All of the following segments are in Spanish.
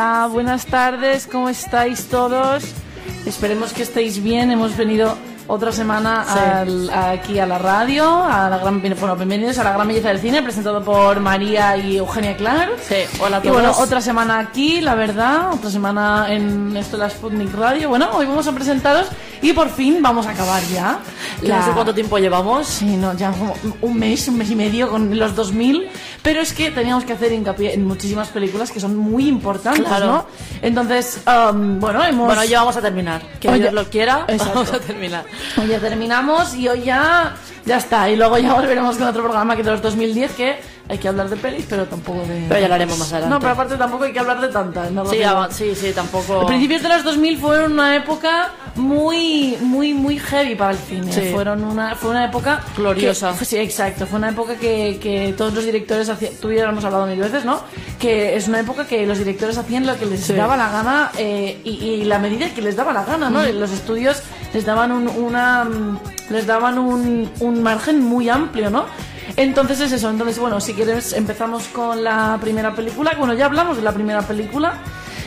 Hola, buenas tardes, ¿cómo estáis todos? Esperemos que estéis bien. Hemos venido otra semana Sí. al- aquí a la radio, a la gran, bueno, bienvenidos a la gran belleza del cine, presentado por María y Eugenia Clark. Sí, hola a Y todos. bueno, otra semana aquí, la verdad, otra semana en esto de la Sputnik Radio. Bueno, hoy vamos a presentaros y por fin vamos a acabar ya. Que No sé cuánto tiempo llevamos. Sí, no, ya como un mes, un mes y medio con los 2000, pero es que teníamos que hacer hincapié en muchísimas películas que son muy importantes, Claro. ¿no? Entonces, um, bueno, hemos... Bueno, ya vamos a terminar. Que Dios lo quiera, exacto. vamos a terminar. Hoy ya terminamos y hoy ya, ya está. Y luego ya volveremos con otro programa que de los 2010, que hay que hablar de pelis, pero tampoco de... Pero ya lo haremos más adelante. No, pero aparte tampoco hay que hablar de tantas. ¿no? Sí, sí, sí, tampoco. Los principios de los 2000 fueron una época muy, muy, muy heavy para el cine. Sí. Fueron una, fue una época Gloriosa. que- sí, exacto. Fue una época que, que todos los directores hacían. Tú lo hemos hablado mil veces, ¿no? Que es una época que los directores hacían lo que les Sí. daba la gana eh, y, y la medida que les daba la gana, ¿no? Los estudios les daban un, una, mm, les daban un, un margen muy amplio, ¿no? Entonces es eso. Entonces, bueno, si quieres empezamos con la primera película. Bueno, ya hablamos de la primera película.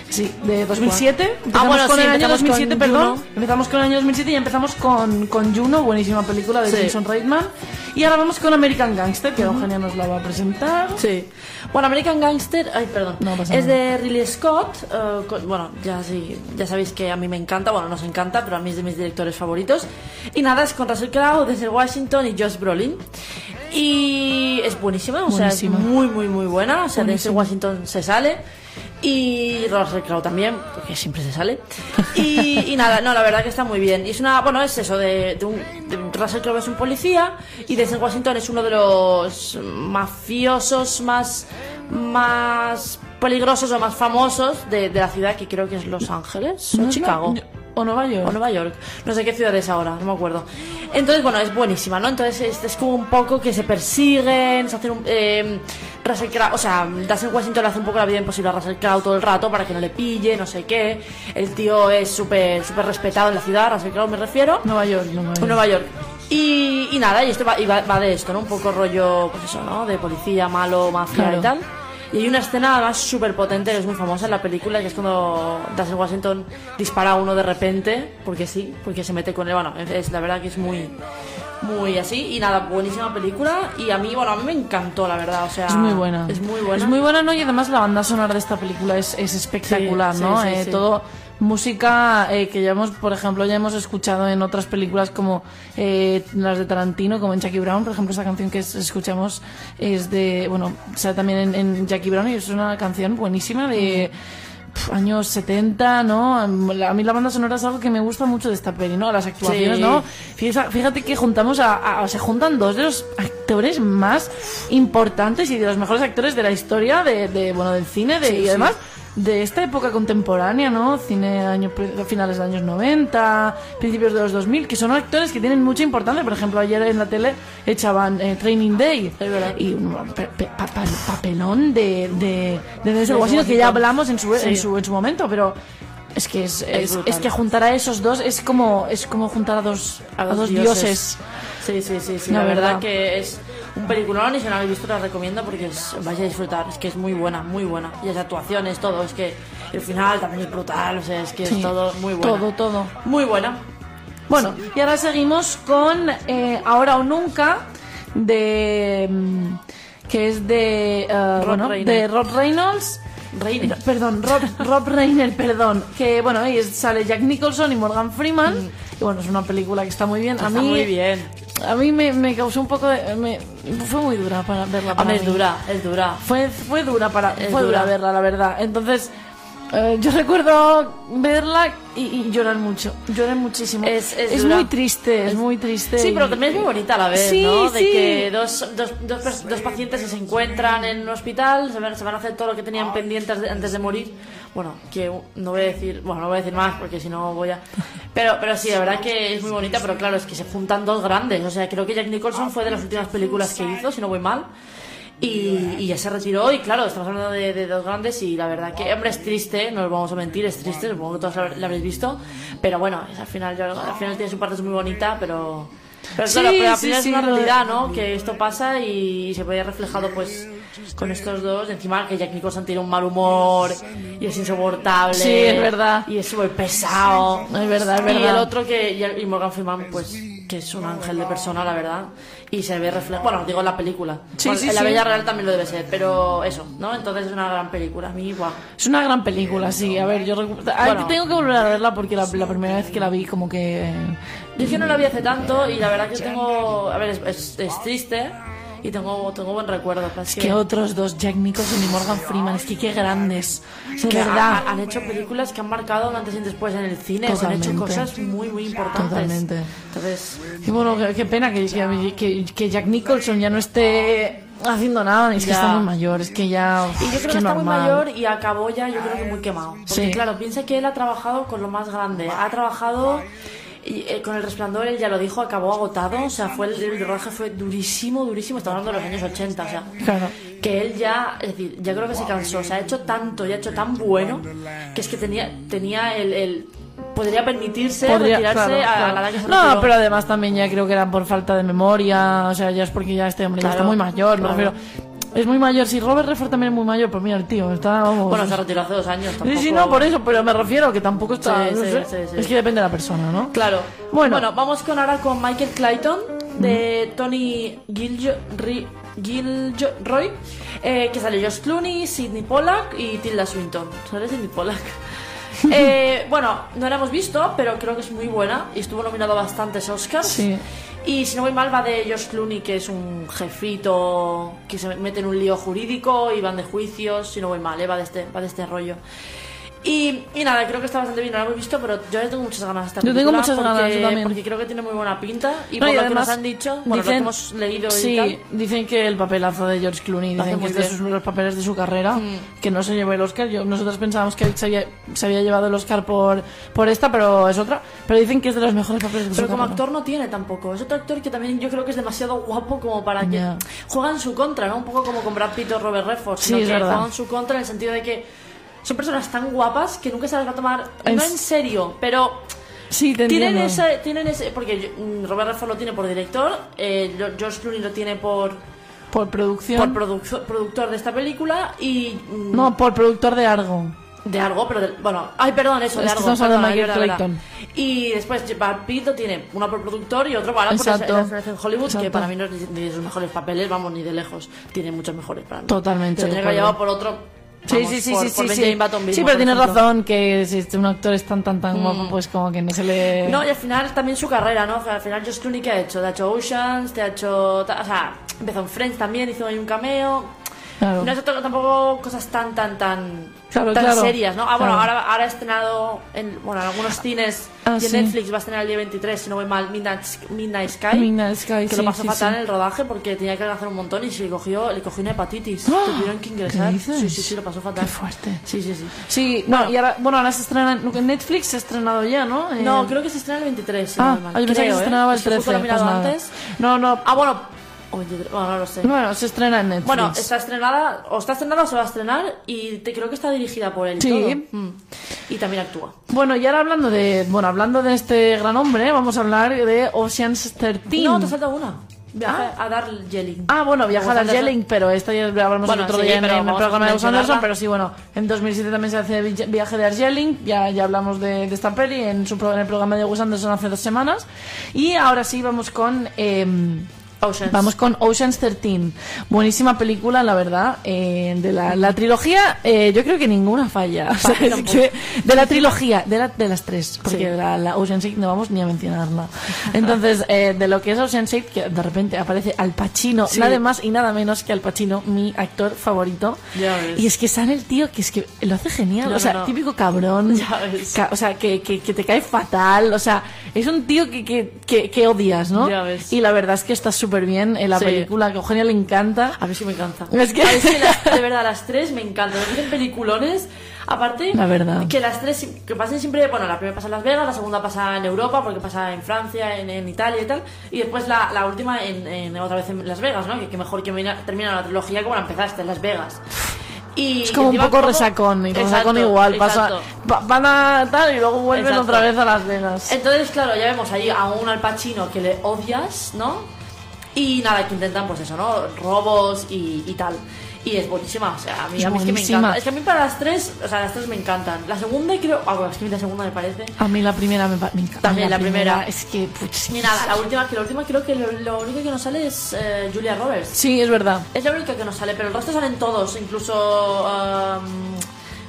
Sí, de 2007. Empezamos Ah, bueno, con sí, el año empezamos 2007, con perdón. Juno. Empezamos con el año 2007 y empezamos con, con Juno, buenísima película de Sí. Jason Reitman. Y ahora vamos con American Gangster, que Eugenia nos la va a presentar. Sí. Bueno, American Gangster, ay, perdón, No pasa es nada. de Ridley Scott. eh, con- bueno, ya sí, ya sabéis que a mí me encanta, bueno, nos encanta, pero a mí es de mis directores favoritos. Y nada, es con Russell Crowe, Denzel Washington y Josh Brolin. Y es buenísima, o sea, es muy, muy, muy buena. O sea, Buenísima. Washington se sale. Y Russell Crowe también, porque siempre se sale. Y, y nada, no, la verdad que está muy bien. Y es una, bueno, es eso, de, de un, de Russell Crowe es un policía y Denzel Washington es uno de los mafiosos más, más peligrosos o más famosos de, de la ciudad, que creo que es Los Ángeles o ¿No Chicago. Nue- O Nueva York. O Nueva York. No sé qué ciudad es ahora, no me acuerdo. Entonces, bueno, es buenísima, ¿no? Entonces es, es como un poco que se persiguen, se hacen un... Eh, Russell Crowe, o sea, Denzel Washington le hace un poco la vida imposible a Russell Crowe todo el rato para que no le pille, no sé qué. El tío es súper súper respetado en la ciudad, Russell Crowe me refiero. Nueva York, Nueva York. Nueva York. Y, y nada, y esto va, y va, va de esto, ¿no? Un poco rollo, pues eso, ¿no? De policía, malo, mafia Claro. y tal. Y hay una escena además súper potente que es muy famosa en la película, que es cuando Denzel Washington dispara a uno de repente, porque sí, porque se mete con él. Bueno, es, la verdad que es muy, muy así. Y nada, buenísima película. Y a mí, bueno, a mí me encantó, la verdad. O sea, Es muy buena. Es muy buena. Es muy buena, ¿no? Y además la banda sonora de esta película es, es espectacular, Sí, ¿no? sí, sí, Eh. Todo música eh, que ya hemos, por ejemplo, ya hemos escuchado en otras películas como eh, las de Tarantino, como en Jackie Brown, por ejemplo, esa canción que es- escuchamos es de, bueno, sale también en, en Jackie Brown y es una canción buenísima de años 70, ¿no? A mí la banda sonora es algo que me gusta mucho de esta peli, ¿no? Las actuaciones, Sí. ¿no? Fíjate, que juntamos a, a- se juntan dos de los actores más importantes y de los mejores actores de la historia de, de, bueno del cine de, Sí, y sí. De esta época contemporánea, ¿no? Cine año, finales de años 90, principios de los 2000, que son actores que tienen mucha importancia. Por ejemplo, ayer en la tele echaban eh, Training Day Es y un pe- pe- pa- pa- papelón de, de, de Denzel Washington que ya hablamos en su, en Sí. su, en su momento, pero es que es, es, brutal. es que juntar a esos dos es como es como juntar a dos a, dos dioses. Sí, sí, sí, sí. La La, verdad. verdad. que es un peliculón y si no lo habéis visto, la recomiendo porque es, vais a disfrutar. Es que es muy buena, muy buena. Y las actuaciones, todo. Es que el final también es brutal. O sea, es que Sí, es todo muy bueno. Todo, todo. Muy buena. Bueno, y ahora seguimos con eh, Ahora o Nunca, de mm, que es de, eh, Rob bueno, de Rob Reynolds. Reiner. Perdón, Rob, Rob Reiner, perdón. Que bueno, ahí sale Jack Nicholson y Morgan Freeman. Y bueno, es una película que está muy bien. A Está mí, muy bien. A mí me, me causó un poco de. me- fue muy dura para verla. Para es mí. dura, es dura. Fue, fue dura para Es fue dura. dura. verla, la verdad. Entonces, eh, yo recuerdo verla y, y llorar mucho. Lloré muchísimo. Es- es dura. muy triste, es, Es- muy triste. Sí, pero también es muy bonita a la vez, Sí, ¿no? De sí. que dos, dos, dos, dos pacientes que se encuentran en un hospital, se van, se van a hacer todo lo que tenían pendientes de- antes de morir. Bueno, que no voy a decir, bueno, no voy a decir más porque si no voy a... Pero, pero sí, la verdad que es muy bonita, pero claro, es que se juntan dos grandes. O sea, creo que Jack Nicholson fue de las últimas películas que hizo, si no voy mal. Y, y ya se retiró y claro, estamos hablando de, de dos grandes y la verdad que, hombre, es triste, no os vamos a mentir, es triste, supongo que todos la, la habréis visto, pero bueno, es al final, yo- al final tiene su parte muy bonita, pero... Pero Sí, claro, pero al sí, final sí, es una realidad, ¿no? Que esto pasa y se veía reflejado pues con estos dos. Encima que Jack Nicholson tiene un mal humor y es insoportable. Sí, es verdad. Y es súper pesado. Es verdad, es Y el verdad. otro que, y Morgan Freeman, pues, que es un ángel de persona, la verdad. Y se ve reflejado, bueno, digo en la película. Sí, Bueno, sí, en la sí. vida real también lo debe ser, pero eso, ¿no? Entonces es una gran película. A mí, guau. Es una gran película, sí. A ver, yo Bueno. tengo que volver a verla porque la, la primera vez que la vi como que... eh, Yo es que no la vi hace tanto y la verdad que tengo. A ver, es, es- es triste y tengo, tengo buen recuerdo. Es Es que otros dos, Jack Nicholson y Morgan Freeman, es que qué grandes. De que verdad. ha- han hecho películas que han marcado un antes y un después en el cine. sea, han hecho Totalmente. cosas muy, muy importantes. Totalmente. Entonces, Y bueno, qué, qué pena que, que, que- que Jack Nicholson ya no esté haciendo nada. Es que está muy mayor, es que ya... y yo es creo que está muy mayor y acabó ya, yo creo que muy quemado. Porque Sí. claro, piensa que él ha trabajado con lo más grande. Ha trabajado. Y, eh, con el resplandor, él ya lo dijo, acabó agotado. O sea, fue el, el rodaje fue durísimo, durísimo. Estamos hablando de los años 80, o sea. Claro. que él ya, es decir, ya creo que se cansó, se ha hecho tanto y ha hecho tan bueno que es que tenía, tenía el, el podría permitirse Podría- retirarse claro, a, claro. la edad que se No, pero además también ya creo que era por falta de memoria, o sea, ya es porque ya este hombre ya está muy mayor, me claro. Es muy mayor, si Robert Redford también es muy mayor, pues mira el tío, está, vamos... bueno, se retiró hace dos años. Sí, Tampoco... sí, no, por eso, pero me refiero que tampoco está... Sí, no sí, sé, sí, sí. Es que depende de la persona, ¿no? Claro. Bueno. Bueno, vamos con ahora con Michael Clayton de Tony Gilroy, eh, que sale Josh Clooney, Sidney Pollack y Tilda Swinton. ¿Sale Sidney Pollack? Eh, bueno, no la hemos visto, pero creo que es muy buena y estuvo nominado a bastantes Oscars. Sí. Y si no voy mal, va de Josh Clooney, que es un jefito que se mete en un lío jurídico y van de juicios. Si no voy mal, ¿eh? va, de este, va de este rollo. Y, y nada, creo que está bastante bien, no la hemos visto, pero yo ya tengo muchas ganas de esta Yo tengo muchas ganas, porque- yo también. Porque creo que tiene muy buena pinta y No, por y lo además que nos han dicho, bueno, lo que dicen- hemos leído y sí, tal. dicen que el papelazo de George Clooney, Lo dicen que es de sus los papeles de su carrera, que no se llevó el Oscar. Yo, nosotros pensábamos que se había, se había llevado el Oscar por, por esta, pero es otra. Pero dicen que es de los mejores papeles de Pero su como carrera. actor no tiene tampoco. Es otro actor que también yo creo que es demasiado guapo como para que juega en su contra, ¿no? Un poco como con Brad Pitt o Robert Redford. Sí, es que verdad. juega en su contra en el sentido de que son personas tan guapas que nunca se las va a tomar, En no en serio, pero Sí, te tienen ese, tienen ese, porque mm, Robert Redford lo tiene por director, eh, George Clooney lo tiene por, Por producción. por produc- productor de esta película y mm, no, por productor de Argo. de algo, pero del- bueno, ay, perdón, eso, de Es que algo. estamos hablando de perdona, Michael es Clayton. Y después Brad Pitt lo tiene uno por productor y otro para por Exacto. en Hollywood, que Exacto. para mí no es ni de sus mejores papeles, vamos, ni de lejos. Tiene muchos mejores para mí. Totalmente Se de tiene que llevar por otro. Sí, sí, sí, por, sí, por sí, sí. Sí, pero tienes razón que si este- un actor es tan, tan, tan guapo, pues como que no se le... No, y al final también su carrera, ¿no? O sea, al final Josh Clooney, ¿qué ha hecho? Te ha hecho Oceans, te ha hecho... O sea, empezó en Friends también, hizo ahí un cameo. Claro. No ha hecho tampoco cosas tan, tan, tan... Claro, tan claro. serias, ¿no? Ah, bueno, Claro. ahora, ahora ha estrenado en, bueno, en algunos cines Ah, y en sí. Netflix va a estrenar el día 23, si no voy mal, Midnight, Midnight Sky. Midnight Sky, que sí, lo pasó sí, fatal en el rodaje porque tenía que hacer un montón y se le cogió, le cogió una hepatitis. ¡Ah! Tuvieron que ingresar. Sí, sí, sí, lo pasó fatal. Qué fuerte. Sí, sí, sí. Sí, no, y ahora, bueno, ahora se estrena en Netflix, se ha estrenado ya, ¿no? Eh, No, creo que se estrena el 23, si no Ah, voy mal. yo pensaba que se ¿eh? estrenaba el Es que justo 13. lo he mirado pues antes. No, no, Ah, bueno. O 23, bueno, no lo sé. bueno, se estrena en Netflix. Bueno, está estrenada, o está estrenada o se va a estrenar, y te, creo que está dirigida por él. Sí. todo. Mm. Y también actúa. Bueno, y ahora hablando de, bueno, hablando de este gran hombre, vamos a hablar de Ocean's 13. No, te falta una. Viaje a Darjeeling. Ah, bueno, viaja a. Darjeeling, pero esta ya hablamos Bueno, el otro sí, día en, el programa de Wes Anderson, pero sí, bueno, en 2007 también se hace vi- viaje de Darjeeling, ya, ya hablamos de, de esta peli en, su, en el programa de Wes Anderson hace dos semanas, y ahora sí vamos con... em, Oceans. Vamos con Ocean's 13. Buenísima película, la verdad. eh, de la, la trilogía, eh, yo creo que ninguna falla. O sea, es que de la trilogía, de, la- de las tres, porque Sí. la, la Ocean's 8 no vamos ni a mencionarla. Entonces, eh, de lo que es Ocean's 8, que de repente aparece Al Pacino, Sí. nada más y nada menos que Al Pacino, mi actor favorito. Ya ves. Y es que sale el tío que es que lo hace genial. No, o sea, no, típico cabrón. Ya ves. Ca- o sea, que, que, que te cae fatal. O sea, es un tío que, que, que, que odias, ¿no? Ya ves. Y la verdad es que está súper bien en la Sí. película, que a Eugenia le encanta. A mí sí me encanta. Es que- las- de verdad, las tres me encantan. Me parecen peliculones. Aparte, La verdad. que las tres que pasen siempre. Bueno, la primera pasa en Las Vegas, la segunda pasa en Europa, porque pasa en Francia, en, en Italia y tal. Y después la, la última en, en- otra vez en Las Vegas, ¿no? Que, que mejor que mina- termina la trilogía como la empezaste, en Las Vegas. Y, Es como un poco resacón, y resacón igual. Pasa, exacto. van a tal y luego vuelven Exacto. otra vez a Las Vegas. Entonces, claro, ya vemos ahí a un Al Pacino que le odias, ¿no? Y nada, que intentan, pues eso, ¿no? Robos y, y tal. Y es buenísima, o sea, a mí, Es a mí es que me encanta. Es que a mí para las tres, o sea, las tres me encantan. La segunda creo, ah, bueno, es que la segunda me parece. A mí la primera me, me encanta. También la primera. Es que, putz, Y nada, la última, que la última creo que lo, lo único que nos sale es eh, Julia Roberts. Sí, es verdad. Es la única que nos sale, pero el resto salen todos, incluso um,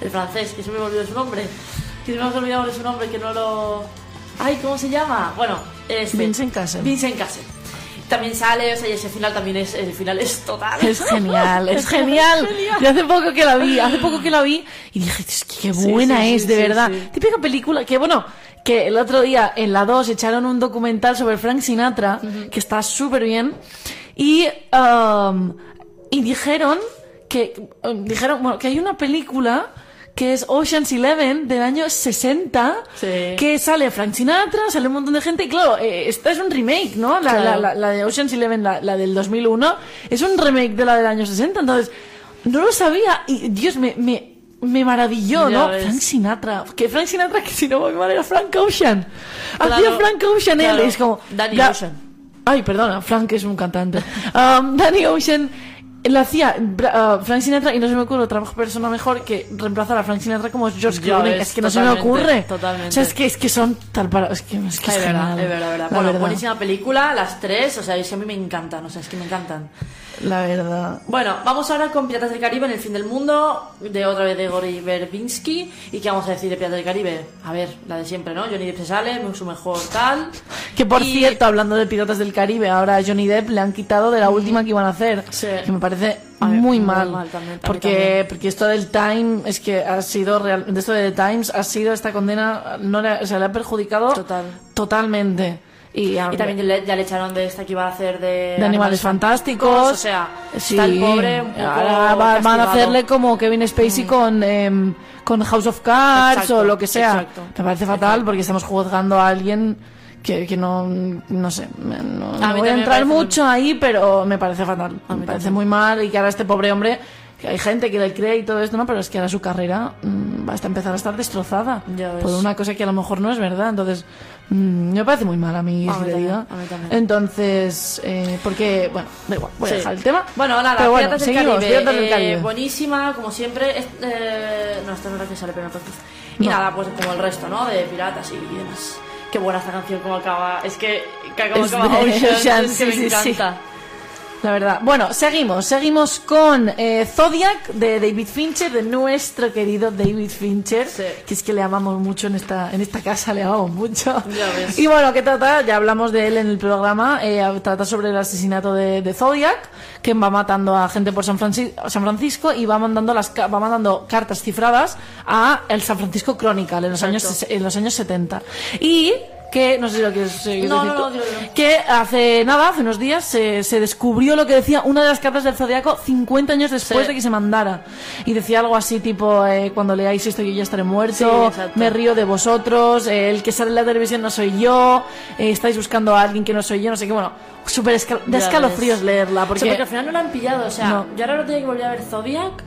el francés, que se me olvidó su nombre. Que se me ha olvidado su nombre, que no lo. Ay, ¿cómo se llama? Bueno, este. Vincent Cassel. Vincent Cassel. También sale, o sea, y ese final también es. El final es total. Es genial, es genial. Yo hace poco que la vi, hace poco que la vi y dije, qué buena sí, sí, es, de verdad. Típica película que, bueno, que el otro día en la 2 echaron un documental sobre Frank Sinatra, que está súper bien, y, um, y dijeron que, um, dijeron, bueno, que hay una película que es Ocean's Eleven del año 60, Sí. que sale Frank Sinatra, sale un montón de gente, y claro, eh, esta es un remake, ¿no? La, Claro. la- la- la de Ocean's Eleven, la, la del 2001, es un remake de la del año 60, entonces, no lo sabía, y Dios, me, me, me maravilló, Ya ¿no? ves. Frank Sinatra, que Frank Sinatra, que si no voy mal, era Frank Ocean. Hacía Claro, Frank Ocean él, claro. es como... Danny Ocean. Ay, perdona, Frank es un cantante. Um, Danny Ocean lo hacía uh, Frank Sinatra y no se me ocurre otra persona mejor que reemplazar a Frank Sinatra como George Clooney. Es que no se me ocurre. totalmente. O sea, es que, es que son tal para... Es que es, que es Es verdad, verdad, es verdad. La Bueno, verdad. buenísima película, las tres, o sea, es que a mí me encantan, o sea, es que me encantan. La verdad. Bueno, vamos ahora con Piratas del Caribe en el fin del mundo, de otra vez de Gory Verbinski. ¿Y qué vamos a decir de Piratas del Caribe? A ver, la de siempre, ¿no? Johnny Depp se sale, su mejor tal. Que por Y- cierto, hablando de Piratas del Caribe, ahora a Johnny Depp le han quitado de la última que iban a hacer. Sí. Que me parece ver, muy muy mal. mal también, mí porque, también. porque esto del Time es que ha sido real, de esto de The Times ha sido esta condena, no le, o sea, le ha perjudicado Total. totalmente. Y, Y también le- ya le echaron de esta que iba a hacer de, de animales fantásticos. O sea, Sí. está el pobre un poco Ahora va- van a hacerle como Kevin Spacey con, em, con House of Cards Exacto, o lo que sea. exacto. Me parece fatal porque estamos juzgando a alguien que, que no, no sé, no, no voy a entrar mucho ahí, pero me parece fatal. A Me parece también. muy mal y que ahora este pobre hombre, que hay gente que le cree y todo esto, ¿no? Pero es que ahora su carrera mm, va a empezar a estar destrozada por una cosa que a lo mejor no es verdad. Entonces, mm, me parece muy mal a mí, A si le diga. Entonces, eh, porque, bueno, da igual, voy a dejar el tema. Bueno, nada, Pero bueno, Piratas del seguimos, Caribe. Piratas del eh, Caribe. buenísima, como siempre. Es- eh, no, esta no es la que sale, entonces. Y No. nada, pues como el resto, ¿no? De piratas y demás. Qué buena esta canción, como acaba. Es que, que Es acaba de Ocean, Ocean, es que me sí, sí, sí. encanta. La verdad. Bueno, seguimos. Seguimos con eh, Zodiac de David Fincher, de nuestro querido David Fincher. Sí. Que es que le amamos mucho en esta, en esta casa, le amamos mucho. Ya ves. Y bueno, ¿qué trata? Ya hablamos de él en el programa. eh, trata sobre el asesinato de, de Zodiac, que va matando a gente por San, Franci- San Francisco y va mandando, las, va mandando cartas cifradas a el San Francisco Chronicle en los, años, Exacto. en los años 70. Y que, no sé si lo quieres seguir No, no, no, que hace nada, hace unos días, se, se descubrió lo que decía una de las cartas del Zodiaco 50 años después Sí. de que se mandara. Y decía algo así tipo, eh, cuando leáis esto yo ya estaré muerto, me río de vosotros, eh, el que sale en la televisión no soy yo, eh, estáis buscando a alguien que no soy yo, no sé qué, bueno, súper escal- de escalofríos leerla, porque... al final no la han pillado, o sea, No. yo ahora lo tenía que volver a ver Zodiac.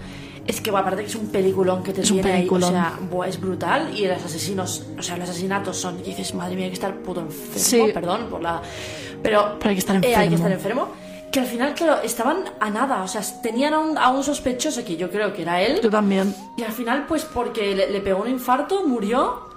Es que, bueno, aparte que es un peliculón que te Es un tiene ahí, o sea, es brutal. Y los asesinos, o sea, los asesinatos son, y dices, madre mía, hay que estar puto enfermo, Sí. perdón por la. Pero, Pero hay que estar eh, hay que enfermo. estar enfermo. Que al final, claro, estaban a nada, o sea, tenían a un, a un sospechoso que yo creo que era él. Yo también. Y al final, pues porque le, le pegó un infarto, murió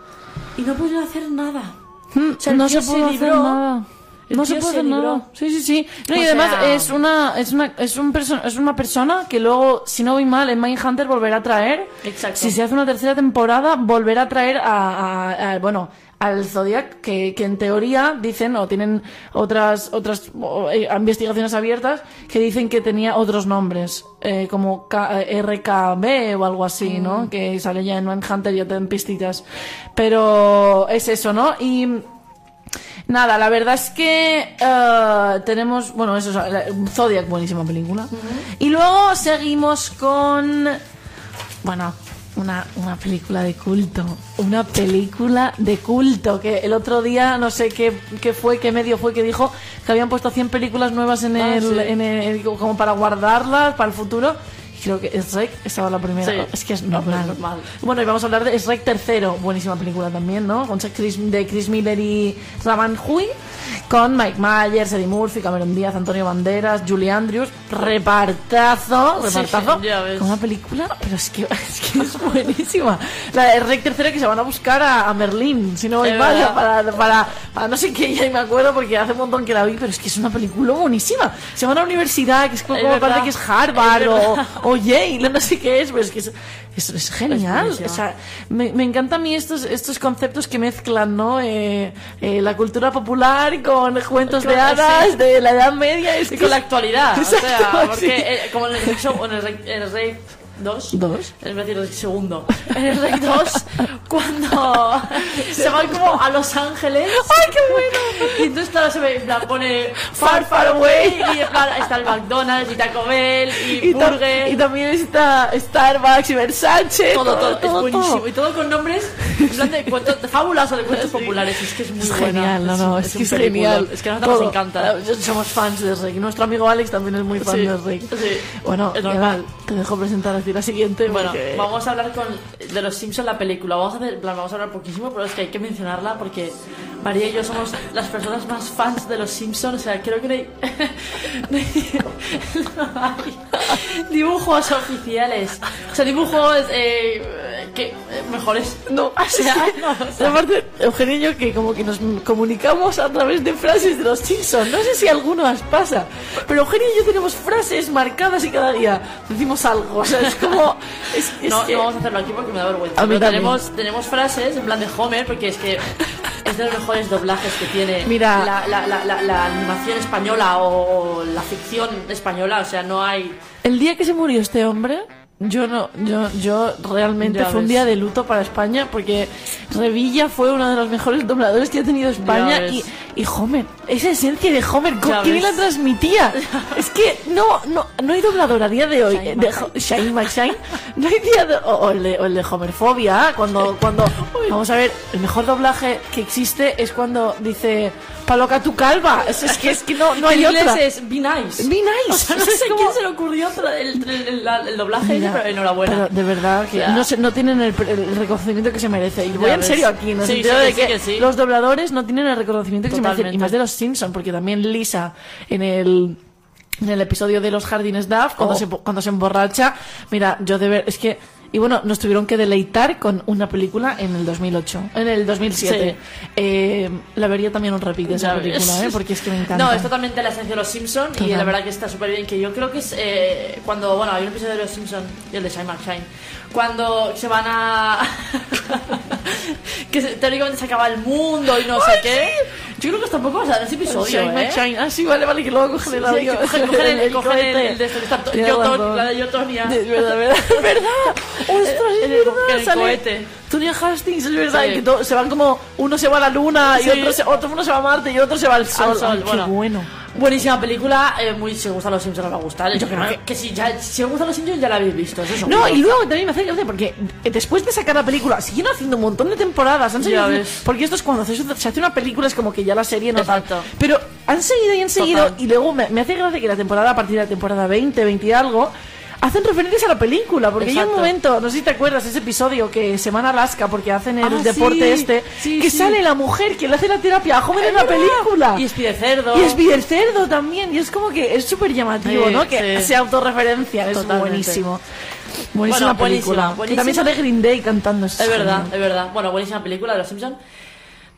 y no pudieron hacer nada. O sea, no se puede hacer libró, nada. El No se puede se nada. Sí, sí, sí. No, y además sea- es una es una es un perso- es una persona que luego, si no voy mal, en Mindhunter volverá a traer. Exacto. Si se hace una tercera temporada, volverá a traer a, a- a- bueno al Zodiac que, que en teoría dicen o tienen otras otras o, eh, investigaciones abiertas que dicen que tenía otros nombres eh, como K- eh, RKB o algo así, Mm. ¿no? Que sale ya en Mindhunter y ya te dan pistitas. Pero es eso, ¿no? Y Nada, la verdad es que eh, tenemos, bueno, eso, sea, la- Zodiac, buenísima película. Y luego seguimos con, bueno, una, una película de culto. Una película de culto. Que el otro día, no sé qué, qué fue, qué medio fue que dijo que habían puesto 100 películas nuevas en Ah, el, sí. en el- como para guardarlas para el futuro. Creo que es Rec estaba la primera. Sí. Es que es pero normal. Bueno, y vamos a hablar de Es Rec tercero. Buenísima película también, ¿no? Con Chris, de Chris Miller y Raman Hui. Con Mike Myers, Eddie Murphy, Cameron Díaz, Antonio Banderas, Julie Andrews. Repartazo. Sí, Repartazo. ves. Con una película, pero es que es, que es buenísima. La de Rec tercero que se van a buscar a, a Merlín, si no voy mal, para, para, para no sé qué, ya me acuerdo porque hace un montón que la vi, pero es que es una película buenísima. Se van a la universidad, que es como Es parece verdad. que es Harvard Es o, verdad. o Yale, no sé qué es, pero es que es, es, es genial. o sea, me, me encanta a mí estos, estos conceptos que mezclan, ¿no? Eh, eh, la cultura popular con cuentos de hadas sí. de la Edad Media. Es Y con la actualidad, o sea, Exacto, porque sí. eh, como en el Show, en el en el Rec 2, Dos. es decir, el segundo, en el Rec 2, cuando se van como a Los Ángeles, ¡Ay, qué bueno! y entonces claro, se ve, en plan, pone Far Far Away, y en plan, está el McDonald's, y Taco Bell, y, Y, ta- Burger, y también está Starbucks y Versace. todo, todo, es todo, buenísimo, todo. y todo con nombres, en plan de cuentos, de fábulas o de cuentos populares, es que es muy Es buena. genial, no, no, es, un que es genial. Es que a nosotros Todo. nos encanta. Somos fans de Rey. Nuestro amigo Alex también es muy fan Sí, de Rey. sí. Bueno, Es normal. Eva, te dejo presentar a ti la siguiente. Bueno, porque- vamos a hablar con, de los Simpsons la película. Vamos a, hacer, plan, vamos a hablar poquísimo, pero es que hay que mencionarla porque María y yo somos las personas más fans de los Simpsons. O sea, creo que no hay, no hay- no dibujos oficiales. O sea, dibujos eh, que, eh, mejores. No, o sea, aparte, Eugenio y yo que como que nos comunicamos a través de frases de los Simpsons. No sé si alguno nos pasa, pero Eugenio y yo tenemos frases marcadas y cada día decimos algo. O sea, es como... Es, es No, que- no vamos a hacerlo aquí porque me da vergüenza. Pero tenemos, tenemos frases en plan de Homer porque es que es de los mejores doblajes que tiene Mira. la, la, la, la, animación española o la ficción española. O sea, no hay. El día que se murió este hombre, yo no, yo, yo realmente Ya fue un día de luto para España porque Revilla fue uno de los mejores dobladores que ha tenido España y, y Homer, esa esencia de Homer, ¿con Ya ¿quién la transmitía? es que no, no, no hay doblador a día de hoy Shine de Shine. McShine, no hay día de, o, o el de, o el de Homerfobia, cuando, cuando, vamos a ver, el mejor doblaje que existe es cuando dice Paloca tu calva, es, es que es que no, no hay inglés otra. es Be Nice. Be nice. O sea, no sé como- quién se le ocurrió el, el, el- el doblaje, Mira, pero enhorabuena. pero de verdad que O sea, no, se- no tienen el, el reconocimiento que se merece. Y voy en serio aquí, en el Sí, sentido sí, de que que, sí, que sí. los dobladores no tienen el reconocimiento que se merecen. Y más de los Simpsons, porque también Lisa en el. En el episodio de los jardines Duff, cuando, Oh. se, cuando se emborracha, mira, yo de ver, es que, y bueno, nos tuvieron que deleitar con una película en el 2008, en el 2007. Eh, la vería también un repite esa película. ¿eh? porque es que me encanta. No, es totalmente la esencia de los Simpsons y la verdad que está súper bien. Que yo creo que es eh, cuando, bueno, hay un episodio de los Simpsons y el de Shine Mark Shine, cuando se van a. que se- teóricamente se acaba el mundo y no sé qué. Yo creo que tampoco vas a dar ese episodio. Shine, ¿eh? Shine. Ah, sí, vale, vale, que luego cogen el Sí, audio. cogen, cogen el, el cogen el, cohete. el de la de Yotonia. Es verdad, verdad. Es verdad. Ostras, es verdad. sale cohete. Tonya Hastings, es verdad. Sí. que to- se van como. Uno se va a la luna y Sí. otro, se, otro uno se va a Marte y otro se va al sol. Al sol, Ay, qué bueno. bueno. Buenísima película, eh, muy, si os gustan los Simpsons os va a gustar. Yo creo Ah. que, que si, ya, si os gustan los Simpsons ya la habéis visto. Eso No, y luego también me hace gracia porque eh, después de sacar la película, siguieron haciendo un montón de temporadas. Han seguido haciendo- porque esto es cuando se, se hace una película, es como que ya la serie no tal. Exacto. Pero han seguido y han seguido. Total. Y luego me, me hace gracia que la temporada, a partir de la temporada 20, 20 y algo. Hacen referencias a la película, porque hay un Exacto. momento, no sé si te acuerdas, ese episodio que se van a Alaska porque hacen el Ah, deporte sí, este, sí, que sí. sale la mujer que le hace la terapia a joven en la película. Y es cerdo. Y el cerdo también, y es como que es súper llamativo, ¿no? Que se autorreferencia, es buenísimo. Buenísima Bueno, buenísima, película. Que también sale Green Day cantando. Es verdad, es verdad. Bueno, buenísima película de los Simpsons.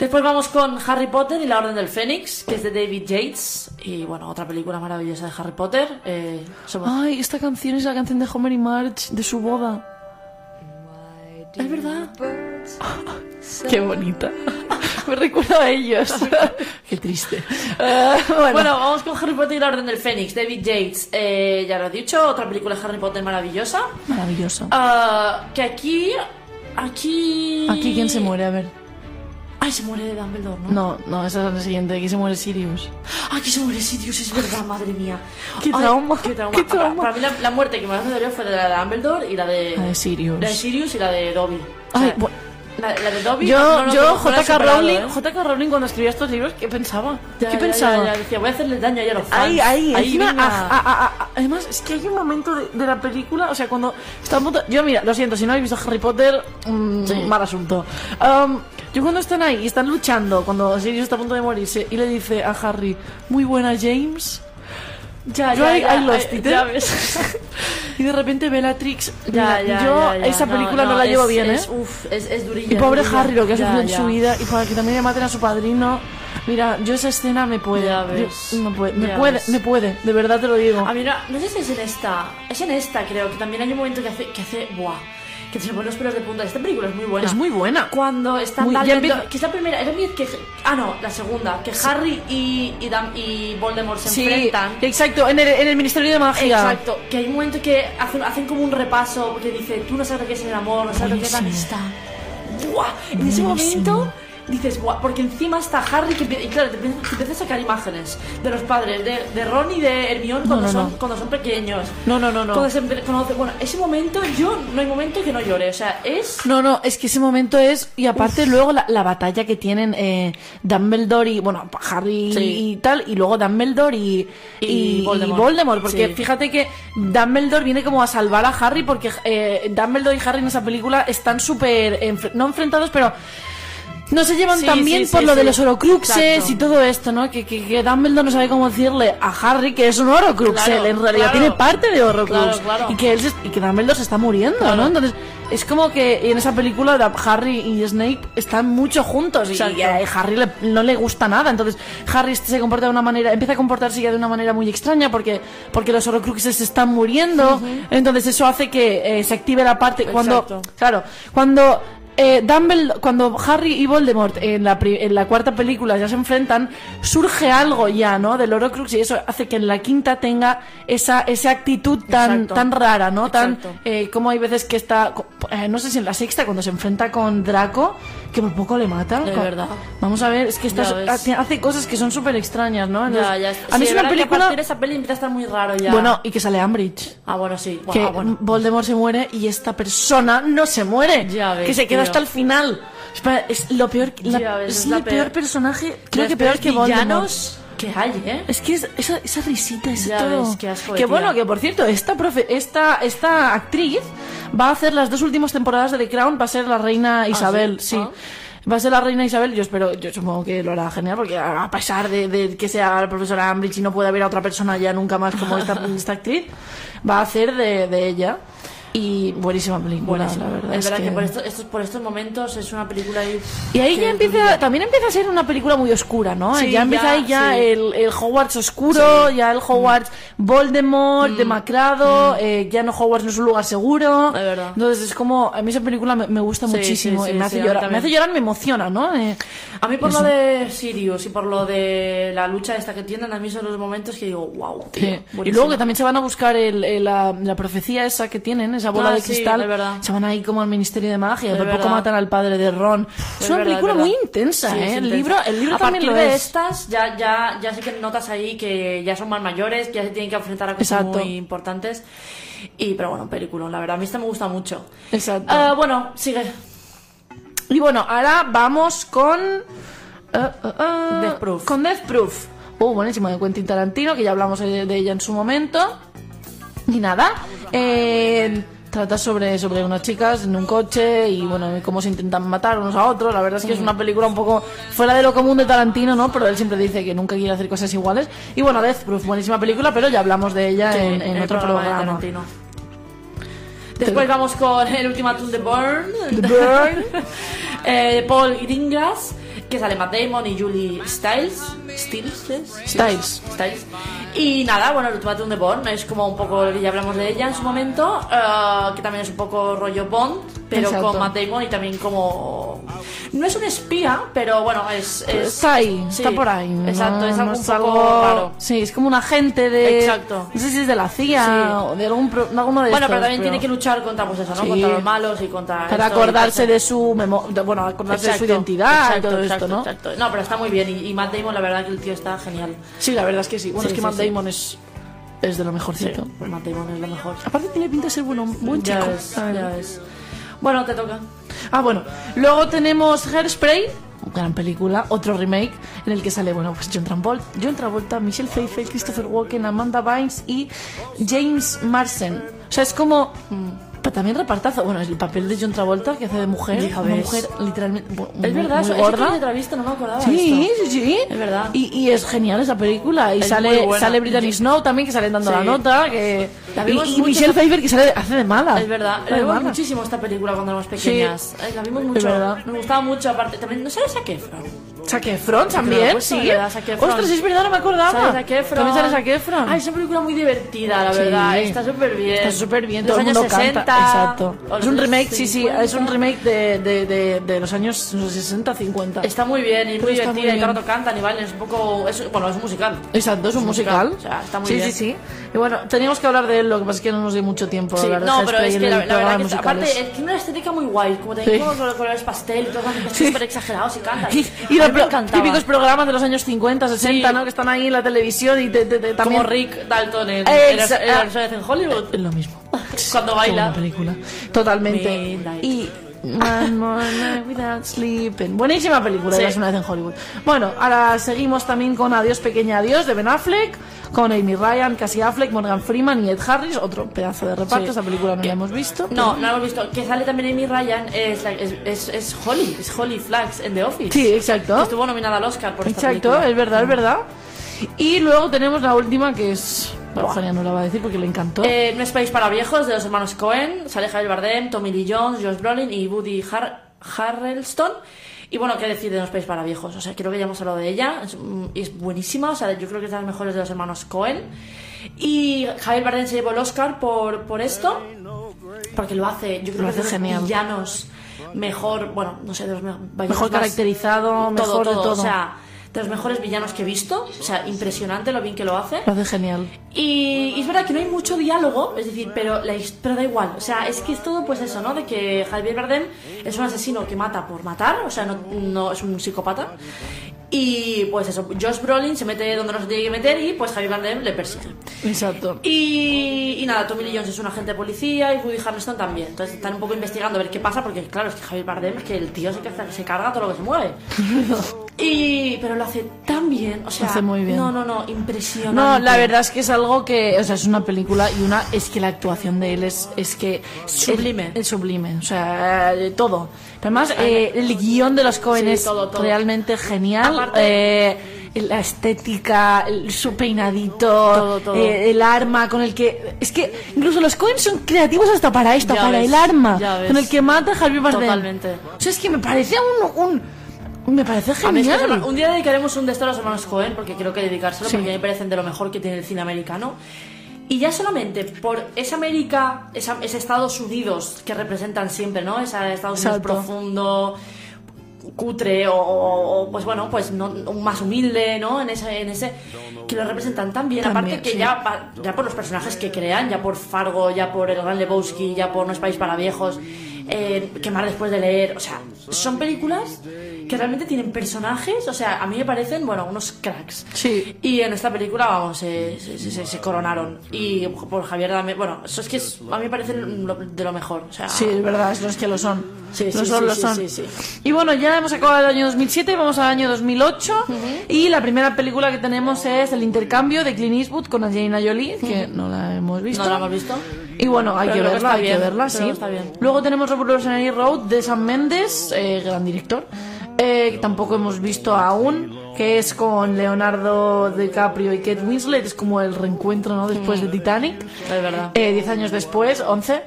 Después vamos con Harry Potter y la Orden del Fénix, que es de David Yates. Y bueno, otra película maravillosa de Harry Potter. Eh, somos- Ay, esta canción es la canción de Homer y Marge de su boda. Es verdad. Qué bonita. Me recuerda a ellos. Qué triste. Eh, bueno, Bueno, vamos con Harry Potter y la Orden del Fénix, David Yates. Eh, ya lo he dicho, otra película de Harry Potter maravillosa. maravilloso. Ah, que aquí. Aquí. Aquí quién se muere, a ver. Ay, se muere Dumbledore, ¿no? No, no, esa es la siguiente. Aquí se muere Sirius. Aquí se muere Sirius, es verdad, madre mía. Qué Ay, trauma, Qué trauma. qué trauma. Para mí la, la muerte que más me dolió fue la de Dumbledore y la de. La de Sirius. La de Sirius y la de Dobby. O Ay, sea, bu- La, la de Dobby. Yo, no, no, yo J.K. Rowling, ¿eh? J.K. Rowling cuando escribía estos libros, ¿qué pensaba? Ya, ¿Qué ya, pensaba? Ya, decía, voy a hacerles daño ahí a los fans. Ahí, ahí, encima, venga. a- a- a- además, es que hay un momento de, de la película, o sea, cuando está. Yo, mira, lo siento, si no habéis visto Harry Potter, mm, Sí. mal asunto. Um, yo cuando están ahí y están luchando, cuando Sirius está a punto de morirse, y le dice a Harry, muy buena James, Ya, yo ya, ahí, ya, ahí lost eh, it, ya ¿eh? ves. y de repente Bellatrix, Ya, ya, yo ya, esa no, película no, la es- llevo bien, es, ¿eh? Uf, es, es durilla. Y pobre durilla. Harry, lo que ha sufrido en su vida, y para que también le maten a su padrino. Mira, yo esa escena me puede. Ya yo- ves, no puede, me ya puede, ves. me puede, de verdad te lo digo. A mí no, no sé si es en esta. Es en esta, creo, que también hay un momento que hace. Que hace ¡Buah! Que se pone los pelos de punta. Esta película es muy buena. Es muy buena. Cuando están Muy- que es la primera, primera que ah no, la segunda, que Harry y y, Dam- y Voldemort se enfrentan. exacto, en el, en el Ministerio de Magia. Exacto, que hay un momento que hacen, hacen como un repaso que dice, tú no sabes lo que es el amor, no sabes lo que es la Buenísimo. amistad. ¡Buah! En ese Buenísimo. momento dices. Porque encima está Harry que y claro, te empiezas a sacar imágenes de los padres, de, de Ron y de Hermione cuando, no, son, no. cuando son pequeños. No, no, no, no. Cuando se conoce- bueno, ese momento yo no hay momento que no llore, o sea, es No, no, es que ese momento es. Y aparte, luego la, la batalla que tienen eh, Dumbledore y. Bueno, Harry Sí. y tal. Y luego Dumbledore y. Y y Voldemort. Voldemort, porque Sí. fíjate que Dumbledore viene como a salvar a Harry. Porque eh, Dumbledore y Harry en esa película están súper. no enfrentados, pero. No se llevan Sí, tan sí, por lo de los Horocruxes Exacto. y todo esto, ¿no? Que, que, que Dumbledore no sabe cómo decirle a Harry que es un Horocrux. Claro, él en realidad claro. tiene parte de Horocrux. Claro, claro. Y que él se- y que Dumbledore se está muriendo, ¿no? Entonces, es como que en esa película Harry y Snape están mucho juntos y, Exacto. y a Harry le- no le gusta nada. Entonces, Harry se comporta de una manera, empieza a comportarse ya de una manera muy extraña porque, porque los Horocruxes se están muriendo. Entonces, eso hace que eh, se active la parte cuando, Exacto. claro, cuando eh, Dumbledore, cuando Harry y Voldemort en la, pri- en la cuarta película ya se enfrentan, surge algo ya, ¿no? Del Horocrux y eso hace que en la quinta tenga esa, esa actitud tan, Exacto. tan rara, ¿no? Tan, eh, como hay veces que está, eh, no sé si en la sexta, cuando se enfrenta con Draco, que por poco le mata. De Co- verdad. Vamos a ver, es que Ya esto ves. hace, cosas que son súper extrañas, ¿no? ya, Entonces, ya. A mí Sí, es una verdad que a película... de esa peli empieza a estar muy raro ya. Bueno, y que sale Ambridge. Ah, bueno, sí. Que Ah, bueno. Voldemort se muere y esta persona no se muere. Ya ves, que se queda tío. hasta el final. Espera, es lo peor, la- Ya ves, es, es la el peor, peor. personaje, creo que peor que Voldemort. villanos que hay, ¿eh? Es que es- esa, esa risita, Ya todo. ves, qué asco de que tía. bueno, que por cierto, esta, profe, esta, esta actriz va a hacer las dos últimas temporadas de The Crown, va a ser la reina Isabel, ¿sí? sí. Ah. Va a ser la reina Isabel, yo espero, yo supongo que lo hará genial, porque a pesar de, de que sea la profesora Ambridge y no puede haber a otra persona ya nunca más como esta, esta actriz, va a hacer de, de ella. Y buenísima película, Buenísimo. la verdad. es es verdad que, que- por, esto- estos, por estos momentos es una película ahí. y ahí ya empieza, también empieza a ser una película muy oscura, ¿no? Sí, ya empieza ya, ahí ya sí. el, el Hogwarts oscuro, ya el Hogwarts Voldemort, demacrado, eh, ya no Hogwarts no es un lugar seguro. Mm. Es verdad. Entonces es como, a mí esa película me, me gusta muchísimo y me hace llorar. Me hace llorar, me emociona, ¿no? Eh, A mí por Eso. lo de Sirius y por lo de la lucha esta que tienen, a mí son los momentos que digo, wow, tío. Y luego que también se van a buscar el, el- la, la profecía esa que tienen, esa bola Ah, de cristal. es. Se van ahí como al Ministerio de Magia, Es por poco matan al padre de Ron. Es, una verdad, película es muy intensa, Sí, ¿eh? es el intensa. libro, el libro a también partir lo de es. estas, ya, ya, ya sí que notas ahí que ya son más mayores, que ya se tienen que enfrentar a cosas Exacto. muy importantes. Y, pero bueno, película, la verdad, a mí esta me gusta mucho. Exacto. Ah, bueno, sigue. Y bueno, ahora vamos con. eh, eh, Death Proof. Con Death Proof. Oh, buenísimo, de Quentin Tarantino, que ya hablamos de, de ella en su momento. Y nada, eh, trata sobre, sobre unas chicas en un coche y bueno, cómo se intentan matar unos a otros. La verdad es que es una película un poco fuera de lo común de Tarantino, ¿no? Pero él siempre dice que nunca quiere hacer cosas iguales. Y bueno, Death Proof, buenísima película, pero ya hablamos de ella Sí, en, en el otro programa de programa. Tarantino. Después vamos con el ultimátum de Burn. The Burn. eh, Paul Greengrass, que sale Matt Damon y Julie Stiles. Stiles, ¿es? Styles. Styles. Y nada, bueno, el ultimátum de Bond es como un poco lo que ya hablamos de ella en su momento, eh, que también es un poco rollo Bond, pero Exacto. con Matt Damon y también como... No es un espía, pero bueno, es... es Está ahí, sí, está por ahí. ¿no? Exacto, es No algo un es poco algo- raro. Sí, es como un agente de. Exacto. No sé si es de la CIA Sí. o de algún pro- de Bueno, estos, pero también tiene que luchar contra pues eso, ¿no? Sí. Contra los malos y contra... Para esto acordarse de su bueno, acordarse de su Exacto, identidad exacto, y todo exacto, esto, ¿no? exacto. No, pero está muy bien y, y Matt Damon, la verdad que el tío está genial. Sí, la verdad es que sí. Bueno, es que Matt. Damon es, es de lo mejorcito. Matt Damon es lo mejor. Aparte tiene pinta de ser bueno, buen Ya chico. ves, la ya ves. Bueno, te toca. Ah, bueno. Luego tenemos Hairspray, gran película, otro remake en el que sale, bueno, pues John Travolta, John Travolta Michelle Pfeiffer, Christopher Walken, Amanda Bynes y James Marsden. O sea, es como... Pero también repartazo. Bueno, el papel de John Travolta que hace de mujer. Una mujer literalmente. Es muy- verdad, muy gorda. otra vista no me acordaba. Sí, esto. sí, sí. Es verdad. Y, y es genial esa película. Y Es sale, muy sale Brittany Snow también, que sale dando Sí. la nota. Que... La y vimos y mucho Michelle Pfeiffer, que sale, hace de mala. Es verdad, la de vimos mala. muchísimo esta película cuando éramos pequeñas. La vimos mucho. verdad. Nos gustaba mucho, aparte. También, ¿no sabes a qué? Fran? Zac Efron también, puesto, sí. Zac Efron. Ostras, es verdad, no me acordaba. ¿Sabes Zac Efron? También sale Zac Efron. Ay, es una película muy divertida, la Sí. verdad. Está súper bien. Está súper bien, De todo los el mundo años 60. canta. Exacto. Es un remake, sí, sí, 50. es un remake de, de, de, de los años 60, 50. Está muy bien y muy muy divertida. Y rato cantan y bailan. Es un poco. Es, bueno, es un musical. Exacto, es un musical. musical. O sea, está muy sí, bien. sí, sí. Y bueno, teníamos que hablar de él, lo que pasa es que no nos dio mucho tiempo Sí, hablar de no, pero Hairspray es que la, la verdad de que aparte es- tiene una estética muy guay, como Sí. todos los colores pastel y todo, Sí. súper exagerados y cantan. Y, pro- típicos programas de los años 50, 60, Sí. ¿no? Que están ahí en la televisión y te, te- te- también... Como Rick Dalton en, Eh, en, en, en, Hollywood. Es lo mismo. Cuando baila. película. Totalmente. Y One More Night Without Sleeping. Buenísima película, Sí. es una vez en Hollywood. Bueno, ahora seguimos también con Adiós Pequeña Adiós de Ben Affleck, con Amy Ryan, Cassie Affleck, Morgan Freeman y Ed Harris, otro pedazo de reparto. Sí. Esa película no Que- la hemos visto. No, no lo hemos visto. Que sale también Amy Ryan es, la- es, es, es Holly, es Holly Flax en The Office. Sí, exacto. Que estuvo nominada al Oscar por esta Exacto, película. es verdad, es verdad. Y luego tenemos la última que es. Eugenia no la va a decir porque le encantó. Eh, no es país para viejos de los hermanos Cohen. Sale Javier Bardem, Tommy Lee Jones, Josh Brolin y Woody Har Harrelson. Y bueno, qué decir de No es país para viejos. O sea, creo que ya hemos hablado de ella. Es, mm, es buenísima. O sea, yo creo que es de las mejores de los hermanos Cohen. Y Javier Bardem se llevó el Oscar por, por esto. Porque lo hace, yo creo Lo que es de hace los villanos mejor, bueno, no sé, de los mejor más- caracterizado, mejor de todo. O sea, de los mejores villanos que he visto. O sea, impresionante lo bien que lo hace. Lo hace genial. Y, y es verdad que no hay mucho diálogo, es decir, pero, la, pero da igual. O sea, es que es todo pues eso, ¿no? De que Javier Bardem es un asesino que mata por matar, o sea, no, no es un psicópata. Y pues eso, Josh Brolin se mete donde no se tiene que meter y pues Javier Bardem le persigue. Exacto. Y, y nada, Tommy Lee Jones es un agente de policía y Woody Harrelson también. Entonces están un poco investigando a ver qué pasa, porque claro, es que Javier Bardem es que el tío se, se carga todo lo que se mueve. Y, pero lo hace tan bien, o sea, Lo hace muy bien. No, no, no, impresionante. No, la verdad es que es algo que, o sea, es una película y una es que la actuación de él es, es que Sublime. es, sublime, o sea, todo. Pero además, eh, el guion de los Coen Sí, es todo, todo. realmente genial. Aparte- eh, la estética, el- su peinadito, Todo, todo. eh, el arma con el que es que incluso los Coen son creativos hasta para esto, Ya para ves, el arma con el que mata a Javier Bardem. Totalmente. O sea, es que me parece un, un me parece A mí es que genial. un día dedicaremos un de estos a los hermanos Cohen, porque creo que dedicárselo, Sí. porque me parecen de lo mejor que tiene el cine americano. Y ya solamente por esa América, esa- ese Estados Unidos que representan siempre, ¿no? Ese Estados Unidos Exacto. profundo, cutre o, o- o, pues bueno, pues no, más humilde, ¿no? En ese, en ese que lo representan tan bien. También, Aparte que sí. ya, pa- ya por los personajes que crean, ya por Fargo, ya por El Gran Lebowski, ya por No es país para viejos, eh, Quemar después de leer, o sea, son películas que realmente tienen personajes, o sea, a mí me parecen, bueno, unos cracks. Sí. Y en esta película, vamos, se, se, se- se coronaron. Y por Javier también, bueno, eso es que es- a mí me parece lo- de lo mejor. O sea, Sí, es verdad, es los que lo son. Sí, Lo sí, son, sí, lo son. Y bueno, ya hemos acabado el año 2007, vamos al año 2008. Y la primera película que tenemos es El intercambio de Clint Eastwood con Angelina Jolie, que no la hemos visto. ¿No la hemos visto? Y bueno, hay Pero que verla, hay que verla, sí. Luego tenemos Revolutionary Road de Sam Mendes, eh, gran director, eh, tampoco hemos visto aún, que es con Leonardo DiCaprio y Kate Winslet, es como el reencuentro ¿no? después de Titanic. Es verdad. Eh, 10 años después, 11.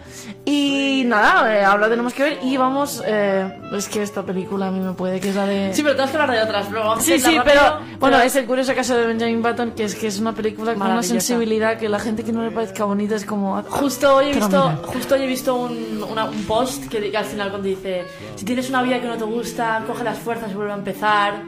Y nada, eh, ahora tenemos que ver y vamos... eh, es que esta película a mí me puede, que es la de... Sí, pero tenemos que hablar de otras. Luego Sí, sí, hacerla pero rápido, bueno, pero- es el curioso caso de Benjamin Button, que es que es una película con una sensibilidad que la gente que no le parezca bonita es como... ah, Justo hoy he Pero visto, justo hoy he visto un, una- un post que, que al final cuando dice si tienes una vida que no te gusta, coge las fuerzas y vuelve a empezar.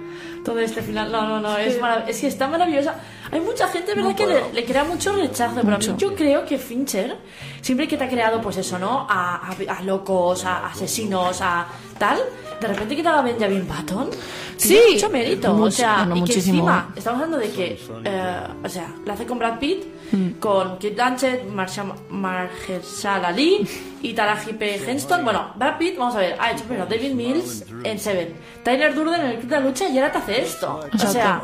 Todo este final. No, no, no, es, es que está maravillosa. Hay mucha gente, ¿verdad?, que le, le crea mucho rechazo, pero a mí yo creo que Fincher, siempre que te ha creado, pues eso, ¿no? A, a- a locos, a asesinos, a tal, de repente que te haga Benjamin Button, Sí, mucho mérito. mucho- o sea, bueno, y que muchísimo. encima, estamos hablando de que, eh, o sea, la hace con Brad Pitt, Mm. con Kate Blanchett, Marsha- Mahershala Ali y Taraji P. Henston. Bueno, Brad Pitt, vamos a ver, ha hecho primero David Mills en Seven, Tyler Durden en el Club de la Lucha y ahora te hace esto. O sea,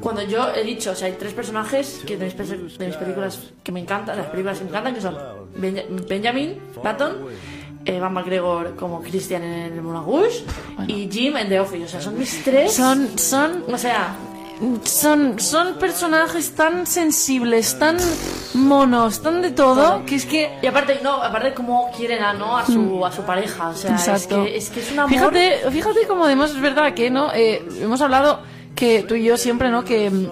cuando yo he dicho, o sea, hay tres personajes que de mis, pe- de mis películas que me encantan, las películas que me encantan, que son Benja- Benjamin Button, Evan McGregor como Christian en el Moulin Rouge y Jim en The Office. O sea, son mis tres. Son, son, O sea, son, son personajes tan sensibles, tan monos, tan de todo, que es que Y aparte, no, aparte cómo quieren a, ¿no? a, su, a su pareja. O sea, es Exacto. que, es que es un amor. Fíjate, fíjate como además es verdad que, ¿no? Eh, hemos hablado que tú y yo siempre, ¿no? Que, mm,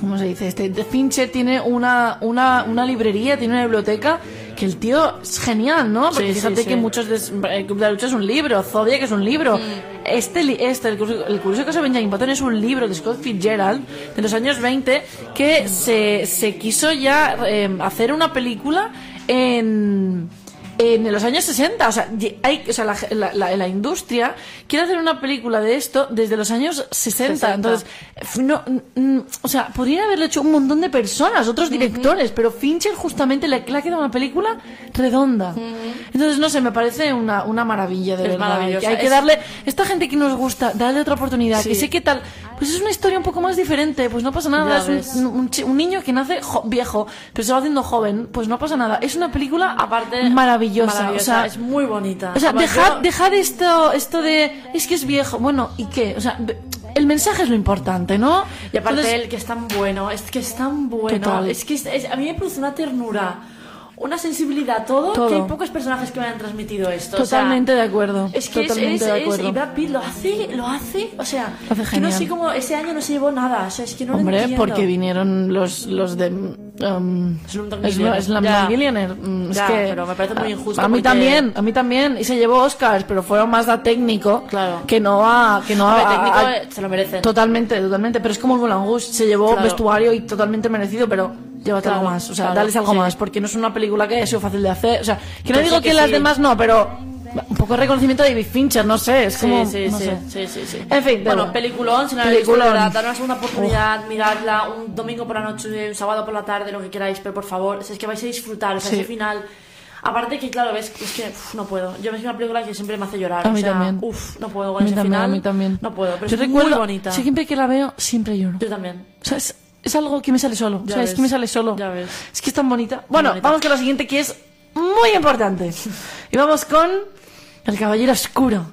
¿cómo se dice? Este, Fincher tiene una, una, una librería, tiene una biblioteca, que el tío es genial, ¿no? Porque Sí, fíjate sí. que muchos de, el Club de la Lucha es un libro, Zodiac es un libro. Este, este el, curioso, el curioso caso de Benjamin Button es un libro de Scott Fitzgerald de los años 20 que se, se quiso ya eh, hacer una película en en los años 60, o sea, hay, o sea la, la- la- la industria quiere hacer una película de esto desde los años 60. 60. Entonces, no, mm, o sea, podrían haberlo hecho un montón de personas, otros directores, pero Fincher justamente le, le ha quedado una película redonda. Entonces, no sé, me parece una, una maravilla de Es verdad. que hay que darle, esta gente que nos gusta, darle otra oportunidad, Sí. que sé que tal, pues es una historia un poco más diferente, pues no pasa nada, es un- un, un niño que nace jo- viejo, pero se va haciendo joven, pues no pasa nada. Es una película Aparte, maravillosa. Maravillosa, O sea, es muy bonita. o sea, Además, dejad, yo- dejad esto, esto de es que es viejo. Bueno, ¿y qué? O sea, el mensaje es lo importante, ¿no? Y aparte Entonces, él, que es tan bueno, es que es tan bueno. Total. Es que es- es- a mí me produce una ternura, una sensibilidad, todo, Todo. que hay pocos personajes que me han transmitido esto. o sea, totalmente de acuerdo. Es que es, totalmente es- de es- acuerdo. y Brad Pitt lo hace, lo hace, o sea, Lo hace que no sé cómo ese año no se llevó nada, o sea, es que no lo Hombre, entiendo. porque vinieron los, los de um, Slumdog Millionaire. Slumdog. Millionaire. Mm, es Ya, que pero me parece muy injusto A mí porque- también, a mí también. Y se llevó Oscars, pero fueron más a técnico Claro. que no a que no Hombre, a- técnico, a- eh, se lo merecen. Totalmente, totalmente. Pero es como el Rouge, se llevó Claro. vestuario y totalmente merecido, pero llévate Claro, algo más. O sea, claro, dales algo sí. más, porque no es una película que haya sido fácil de hacer. O sea, que no digo que, que las sí. demás no, pero un poco de reconocimiento de David Fincher, no sé, es Sí, como. sí, no sí, sé. sí, sí, sí. En fin, bueno, peliculón, si no habéis visto, dar una segunda oportunidad, miradla un domingo por la noche, un sábado por la tarde, lo que queráis, pero por favor, es que vais a disfrutar, o sea, ese final. Aparte que, claro, ves, es que uf, no puedo. Yo que una película que siempre me hace llorar. A mí o sea, también. Uf, no puedo A con mí ese también, final. a mí también. No puedo, pero Yo es recuerdo, muy bonita. Siempre que la veo, siempre lloro. Yo también. O sea, es, es algo que me sale solo. Ya o sea, es que me sale solo. Ya ves. Es que es tan bonita. Bueno, bonita. vamos con la siguiente que es muy importante. Y vamos con El Caballero Oscuro.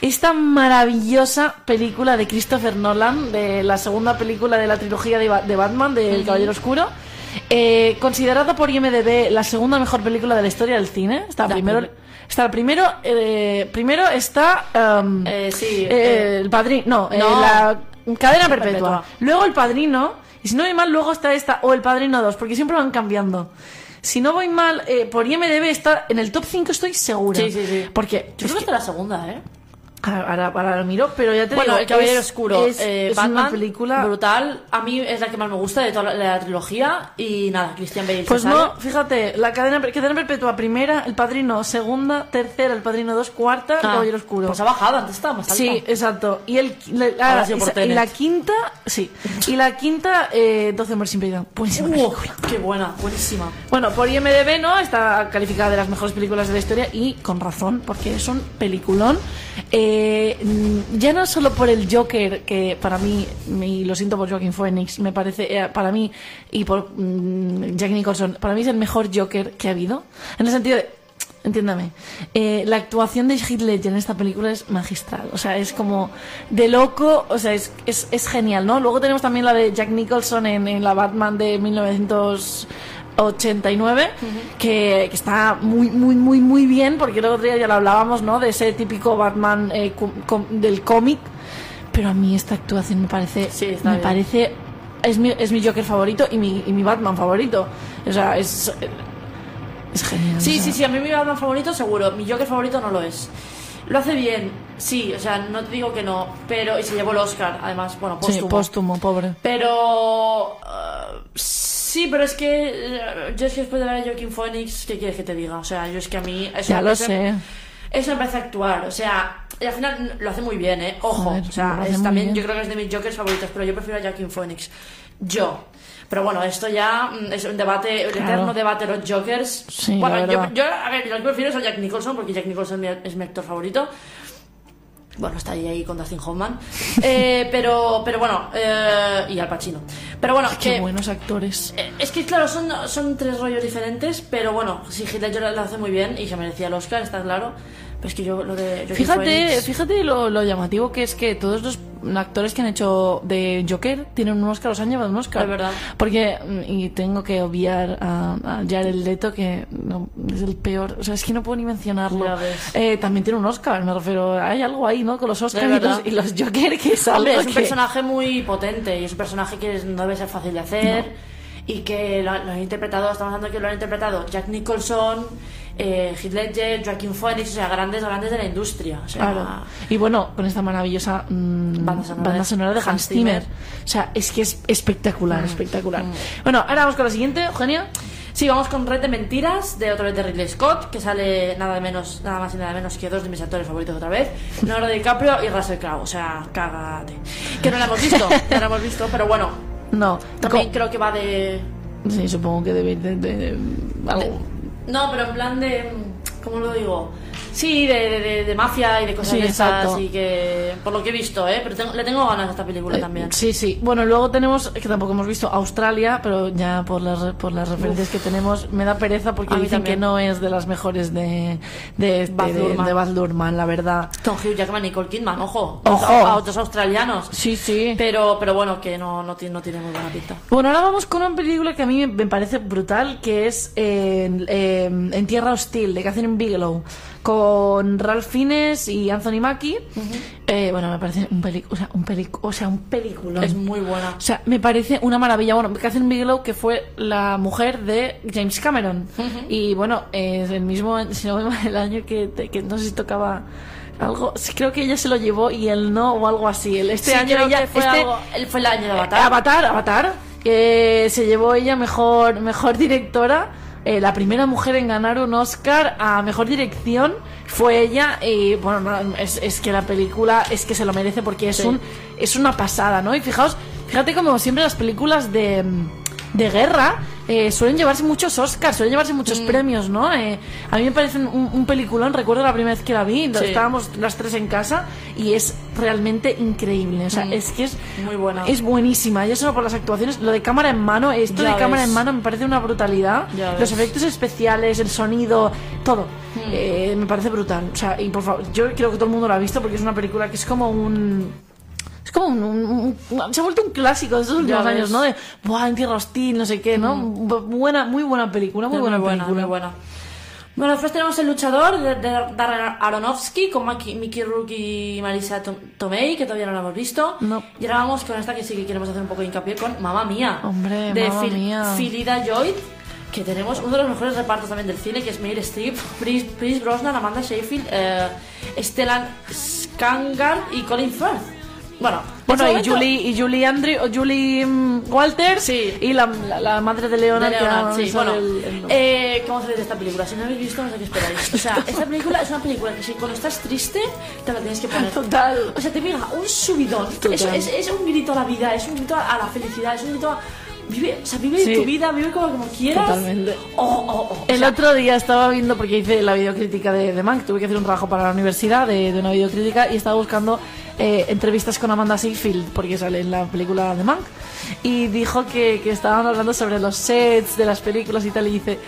Esta maravillosa película de Christopher Nolan, de la segunda película de la trilogía de, Ba- de Batman, de El Caballero Oscuro. Eh, considerada por IMDB la segunda mejor película de la historia del cine. Está La primero. peli- Está primero, eh, primero está um, Eh, sí, eh, el padrino, no, no. la cadena perpetua. Perpetua. Luego el padrino, y si no voy mal, luego está esta, o el padrino 2, porque siempre van cambiando. Si no voy mal, eh, por IMDB está en el top 5, estoy segura. Sí, sí, sí. Porque Yo creo que está la segunda, ¿eh? Ahora, ahora lo miro, pero ya te Bueno, digo, El Caballero es- Oscuro, es, eh, es Batman, una película. brutal. A mí es la que más me gusta de toda la, la trilogía. Y nada, Christian Bale. Pues sale. no, fíjate, la cadena, cadena perpetua primera, el padrino segunda, tercera, el padrino 2, cuarta, el Ah, caballero oscuro. Pues ha bajado, antes estaba más alta. Sí, exacto. Y, el, la, Ahora por y la quinta, sí. Y la quinta, eh, 12 hombres sin piedad. Buenísima Uh, qué buena, buenísima. Bueno, por IMDB, ¿no? Está calificada de las mejores películas de la historia y con razón, porque es un peliculón. Eh, mm, ya no solo por el Joker, que para mí, y lo siento por Joaquin Phoenix, me parece, eh, para mí, y por mm, Jack Nicholson, para mí es el mejor Joker que ha habido. En el sentido de, entiéndame, eh, la actuación de Heath Ledger en esta película es magistral. O sea, es como de loco, o sea, es, es, es genial, ¿no? Luego tenemos también la de Jack Nicholson en, en la Batman de 1989, que, que está muy, muy, muy, muy bien, porque el otro día ya lo hablábamos, ¿no? De ese típico Batman eh, com- com- del cómic. Pero a mí esta actuación me parece, Sí, me bien. parece, es mi, es mi Joker favorito y mi, y mi Batman favorito. O sea, es, es genial. Sí, o sea. sí, sí, a mí mi Batman favorito seguro. Mi Joker favorito no lo es. Lo hace bien, sí, o sea, no te digo que no, pero. Y se llevó el Oscar, además, bueno, Sí, póstumo. póstumo, pobre. Pero. uh, sí, pero es que. uh, yo es que después de ver a Joaquin Phoenix, ¿qué quieres que te diga? O sea, yo es que a mí. Eso, Ya lo sé. Eso me parece actuar, o sea, y al final lo hace muy bien, ¿eh? Ojo, o sea, es también, bien. yo creo que es de mis Jokers favoritos, pero yo prefiero a Joaquin Phoenix. Yo. Pero bueno, esto ya mm, es un debate, un Claro. eterno debate de los Jokers. Sí, bueno, yo, yo, a ver, yo lo que prefiero es a Jack Nicholson, porque Jack Nicholson es mi actor favorito. Bueno, está ahí, ahí con Dustin Hoffman. Eh, pero, pero bueno, eh, y Al Pacino. Pero bueno, Qué que, buenos actores. eh, Es que claro, son, son tres rollos diferentes, pero bueno, Heath Ledger lo hace muy bien y se merecía el Oscar, está claro. Es que yo lo de Fíjate, fíjate lo, lo llamativo que es que todos los actores que han hecho de Joker tienen un Oscar, os han llevado un Oscar. Es verdad. Porque, mm, y tengo que obviar a, a Jared Leto, que no, es el peor, o sea, es que no puedo ni mencionarlo. Eh, también tiene un Oscar, me refiero, hay algo ahí, ¿no? Con los Oscars y los, y los Joker que sale. Hombre, es un que- personaje muy potente y es un personaje que no debe ser fácil de hacer y que lo, lo han interpretado, estamos hablando que lo han interpretado Jack Nicholson, eh, Heath Ledger, Joaquin Phoenix, o sea, grandes, grandes de la industria. O sea, Claro. Y bueno, con esta maravillosa mm, Banda sonora de de Hans Zimmer. Zimmer. O sea, es que es espectacular, Mm. espectacular. Bueno, ahora vamos con la siguiente, Eugenia. Sí, vamos con Red de Mentiras, de otra vez de Ridley Scott, que sale nada menos, nada más y nada menos que dos de mis actores favoritos otra vez, Leonardo DiCaprio y Russell Crowe, o sea, cágate. Que no la hemos visto, no la hemos visto, pero bueno, No, también creo que va de... Sí, supongo que debe de, de- de- algo. No, pero en plan de... ¿Cómo lo digo? Sí, de, de, de- de mafia y de cosas Sí, de esas, y que... Por lo que he visto, ¿eh? Pero tengo- le tengo ganas a esta película Eh, también. Sí, sí. Bueno, luego tenemos, que tampoco hemos visto Australia, pero ya por las, por las referencias que tenemos, me da pereza porque dicen también. que no es de las mejores de, de, este, Baz de, Baz Luhrmann, la verdad. Con Hugh Jackman y Nicole Kidman, ojo. Ojo. A, a otros australianos. Sí, sí. Pero, pero bueno, que no, no, tiene, no tiene muy buena pinta. Bueno, ahora vamos con una película que a mí me- parece brutal, que es eh, eh, En Tierra Hostil, de Catherine Bigelow, con Ralph Fiennes y Anthony Mackie. Eh, bueno, me parece un pelic o sea, un pelic o sea, un película. Es muy buena. O sea, me parece una maravilla. Bueno, Catherine Bigelow, que fue la mujer de James Cameron. Y bueno, es el mismo, si no me mal, el año que, que no sé si tocaba algo. sí, Creo que ella se lo llevó y él no, o algo así. El- Este Sí, año ella. que fue, este- algo- él fue el año de Avatar. Avatar, Avatar, que se llevó ella mejor, mejor directora. Eh, la primera mujer en ganar un Oscar a mejor dirección fue ella. Y bueno, no, es, es que la película es que se lo merece porque es, Sí. un, es una pasada, ¿no? Y fijaos, fíjate como siempre las películas de, de guerra eh, suelen llevarse muchos Oscars, suelen llevarse muchos Mm. premios, ¿no? Eh, a mí me parece un, un peliculón, recuerdo la primera vez que la vi, Sí. estábamos las tres en casa y es realmente increíble. O sea, Mm. es que es Muy buena. es buenísima, ya solo por las actuaciones. Lo de cámara en mano, esto Ya de cámara en mano me parece una brutalidad. Ya Los ves. efectos especiales, el sonido, todo. Hmm. Eh, me parece brutal. O sea, y por favor, yo creo que todo el mundo lo ha visto porque es una película que es como un. Es como un, un- un- se ha vuelto un clásico de estos últimos años, ¿no? De, buah, en tierra hostil, no sé qué, ¿no? Bu- Buena, muy buena película, muy Es buena, buena, película. muy buena. Bueno, después tenemos El Luchador de, de Darren Aronofsky con Maki- Mickey Rook y Marisa Tom- Tomei, que todavía no la hemos visto. No. Y ahora vamos con esta que sí que queremos hacer un poco de hincapié con Mamma Mía. Hombre, de Mamma Phil- Mía. Philida Joy, que tenemos uno de los mejores repartos también del cine, que es Meryl Streep, Chris, Brosnan, Amanda Seyfield, eh, Stellan Skarsgård y Colin Firth. Bueno, en Bueno, y Julie, y Julie Andrew, o Julie mm, Walters Sí. y la, la, la madre de Leonard, de que Leonard, ahora sí, bueno, el- el nombre. eh, ¿cómo se dice esta película? Si no habéis visto, no sé qué esperáis. O sea, esta película es una película que si cuando estás triste, te la tienes que poner. Total. O sea, te pega un subidón. Es, es, es un grito a la vida, es un grito a la felicidad, es un grito a... Vive, o sea, vive Sí. tu vida, vive como, como quieras. Totalmente. Oh, oh, oh. El otro día estaba viendo, porque hice la videocrítica de, de Mank, tuve que hacer un trabajo para la universidad de, de una videocrítica y estaba buscando eh, entrevistas con Amanda Seyfield, porque sale en la película de Mank, y dijo que, que estaban hablando sobre los sets de las películas y tal, y dice,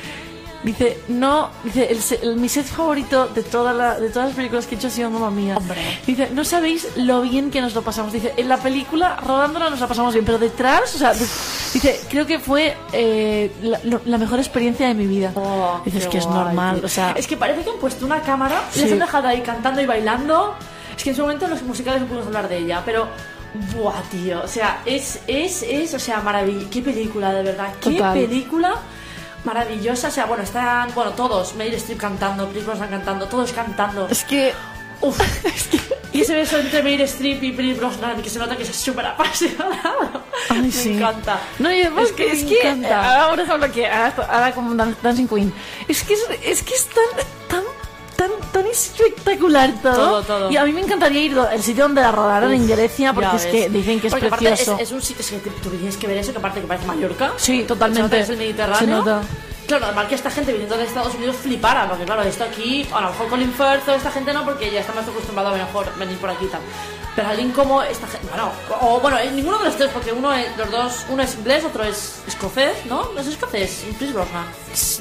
dice no, dice, el, el- mi set favorito de, toda la, de todas las películas que he hecho ha sido Mamma Mía. Hombre. Dice, no sabéis lo bien que nos lo pasamos. Dice, en la película, rodándola nos la pasamos bien, pero detrás, o sea, de- dice, creo que fue eh, la, la mejor experiencia de mi vida. Oh, Dices qué que es guay, normal, tío. o sea, Es que parece que han puesto una cámara Sí. les han dejado ahí cantando y bailando. Es que en su momento en los musicales no pudimos hablar de ella, pero... Buah, tío. O sea, es, es, es, o sea, maravillosa. Qué película, de verdad. Qué Total. película maravillosa. O sea, bueno, están, bueno, todos. Meryl Streep cantando, Chris Brosnan cantando, todos cantando. es que Uf, y ese beso entre Meryl Streep y Pierce Brosnan que se nota que es súper apasionado. Ay, me sí. encanta. No, y además Es que que, me es que, encanta. ahora por ejemplo, que ahora, como Dan- Dancing Queen, es que es, es que es tan, tan, tan, tan espectacular todo. Todo, todo. Y a mí me encantaría ir al sitio donde la rodaron en Grecia, porque es que dicen que es Porque precioso. Es, es un sitio, es que tú tienes que ver eso, que aparte que parece Mallorca. Sí, totalmente. Se nota que es el Mediterráneo. Se nota. Claro, normal que esta gente viniendo de Estados Unidos flipara, porque claro, esto aquí, a lo mejor Colin Firth o esta gente no, porque ya está más acostumbrado a mejor venir por aquí y tal. Pero alguien como esta gente, bueno, o bueno, eh, ninguno de los tres, porque uno es, los dos, uno es inglés, otro es escocés, ¿no? No es escocés, Chris Brosnan.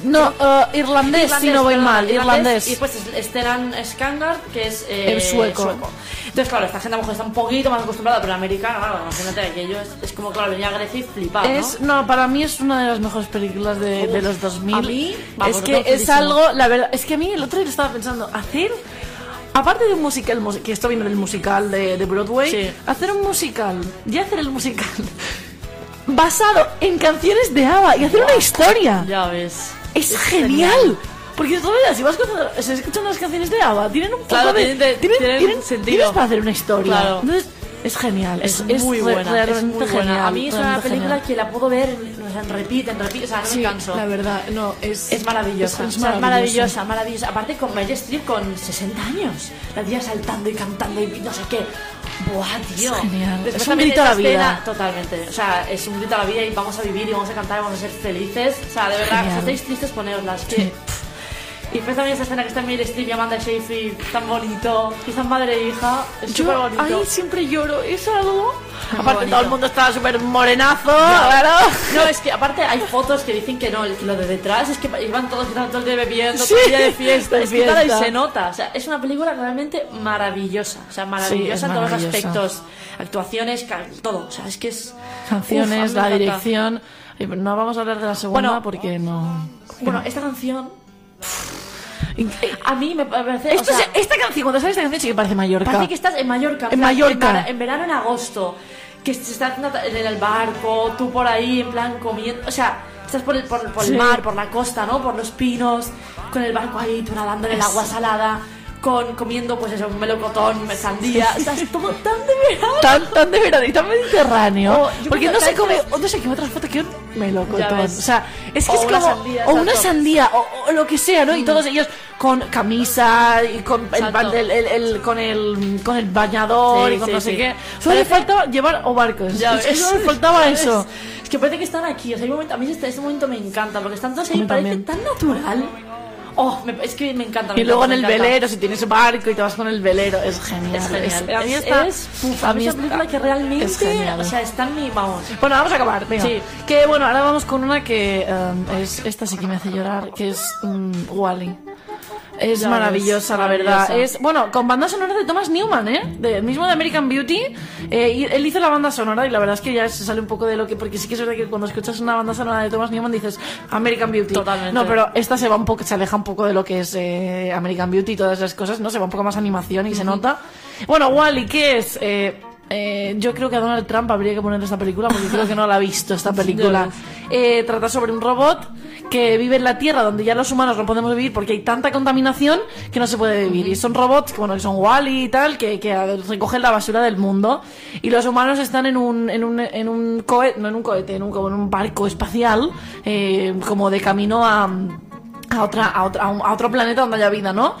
No, eh, irlandés, si no voy perdón, mal, irlandés. Y después es Stellan Skangard, que es eh, El sueco. Entonces, claro, esta gente a lo mejor está un poquito más acostumbrada, pero la americana, claro, imagínate que ellos es, es como, claro, venía a Grecia y flipaba, ¿no? Es, no, para mí es una de las mejores películas de, de los 2000. a mí, vamos, es que es algo, la verdad, es que a mí el otro día estaba pensando, hacer, aparte de un musical, mus- que esto viene del musical de, de Broadway, Sí. hacer un musical y hacer el musical basado en canciones de ABBA y hacer una historia. Ya ves. Es, genial. Porque todavía, si vas escuchando, si escuchando las canciones de ABBA, tienen un poco Claro, de... tienen tienen sentido. tienes para hacer una historia. Claro. Entonces, es genial. Es, Es, muy re- buena, es realmente muy buena. genial, A mí es una película genial. que la puedo ver en, o sea, en repeat, en repeat, o sea, no me canso. la verdad, no, es... Es maravillosa, Es, o sea, es maravillosa, maravillosa. Aparte con Meryl Streep con 60 años, la tía saltando y cantando y no sé qué. Buah, tío. Es genial. Después Es un grito a la esa escena- vida. Totalmente. O sea, es un grito a la vida y vamos a vivir y vamos a cantar y vamos a ser felices. O sea, de verdad, si estáis tristes, poneoslas. Que, Sí. Y después también esa escena que está Meryl Streep y Amanda Seyfried, tan bonito. Que están madre e hija. Es súper bonito. ahí siempre lloro, es algo... Muy Aparte bonito. todo el mundo está súper morenazo, claro. No, es que aparte hay fotos que dicen que no, lo de detrás es que iban todos todo el día bebiendo, Sí, todo el día de fiesta, es que claro, y fiesta. se nota. O sea, es una película realmente maravillosa. O sea, maravillosa es en todos los aspectos. Actuaciones, todo. O sea, es que es. Canciones, Uf, a la dirección... No vamos a hablar de la segunda Bueno, porque no... Bueno, esta canción a mí me parece. Esto o sea, esta canción, cuando sale esta canción sí que parece Mallorca. Parece que estás en Mallorca. En Mallorca. En, en verano, en agosto. Que se está haciendo en el barco, tú por ahí, en plan comiendo. O sea, estás por el, por, por el Sí. mar, por la costa, ¿no? Por los pinos, con el barco ahí, tú nadando en el agua salada, con comiendo, pues eso, melocotón, sandía. Estás todo tan de verano. tan, tan de verano y tan mediterráneo. Oh, porque no se come, o no sé qué otra foto que un melocotón. O ves. sea, es que O es como. sandía, o una. Mm. sandía, o, o lo que sea, ¿no? Y todos ellos con camisa y con el, el- el- el- con el con el bañador Sí, y con sí, no sé sí. qué. Solo le faltaba llevar o barcos. Ya Es- ves. Eso le faltaba Ya ves. eso. Es que parece que están aquí. O sea, hay momento- a mí este, este momento me encanta porque están todos ahí, parece tan natural. Oh, me- es que me encanta. me Y luego en el encanta. velero, si tienes barco y te vas con el velero, es genial. Es genial. a mí es, está- es, uf, a mí es está- una película que realmente, es genial. o sea, está en mi, vamos. Bueno, vamos a acabar, venga. Sí. Que bueno, ahora vamos con una que um, es esta sí que me hace llorar, que es Wally. Es Ya maravillosa, la verdad. Es, bueno, con banda sonora de Thomas Newman, ¿eh? De, mismo de American Beauty. Eh, y él hizo la banda sonora y la verdad es que ya se sale un poco de lo que... Porque sí que es verdad que cuando escuchas una banda sonora de Thomas Newman dices American Beauty. Totalmente. No, pero esta se va un poco, se aleja un poco de lo que es eh, American Beauty y todas esas cosas, ¿no? Se va un poco más animación y se nota. Bueno, Wally, ¿qué es? Eh, eh, yo creo que a Donald Trump habría que poner esta película porque creo que no la ha visto esta película. Eh, trata sobre un robot que vive en la Tierra donde ya los humanos no podemos vivir porque hay tanta contaminación que no se puede vivir. Y son robots, que, bueno, que son Wally y tal, que, que recogen la basura del mundo. Y los humanos están en un, en un, en un cohete, no en un cohete, en un, como en un barco espacial, eh, como de camino a a otra a, otra, a, un- a otro planeta donde haya vida, ¿no?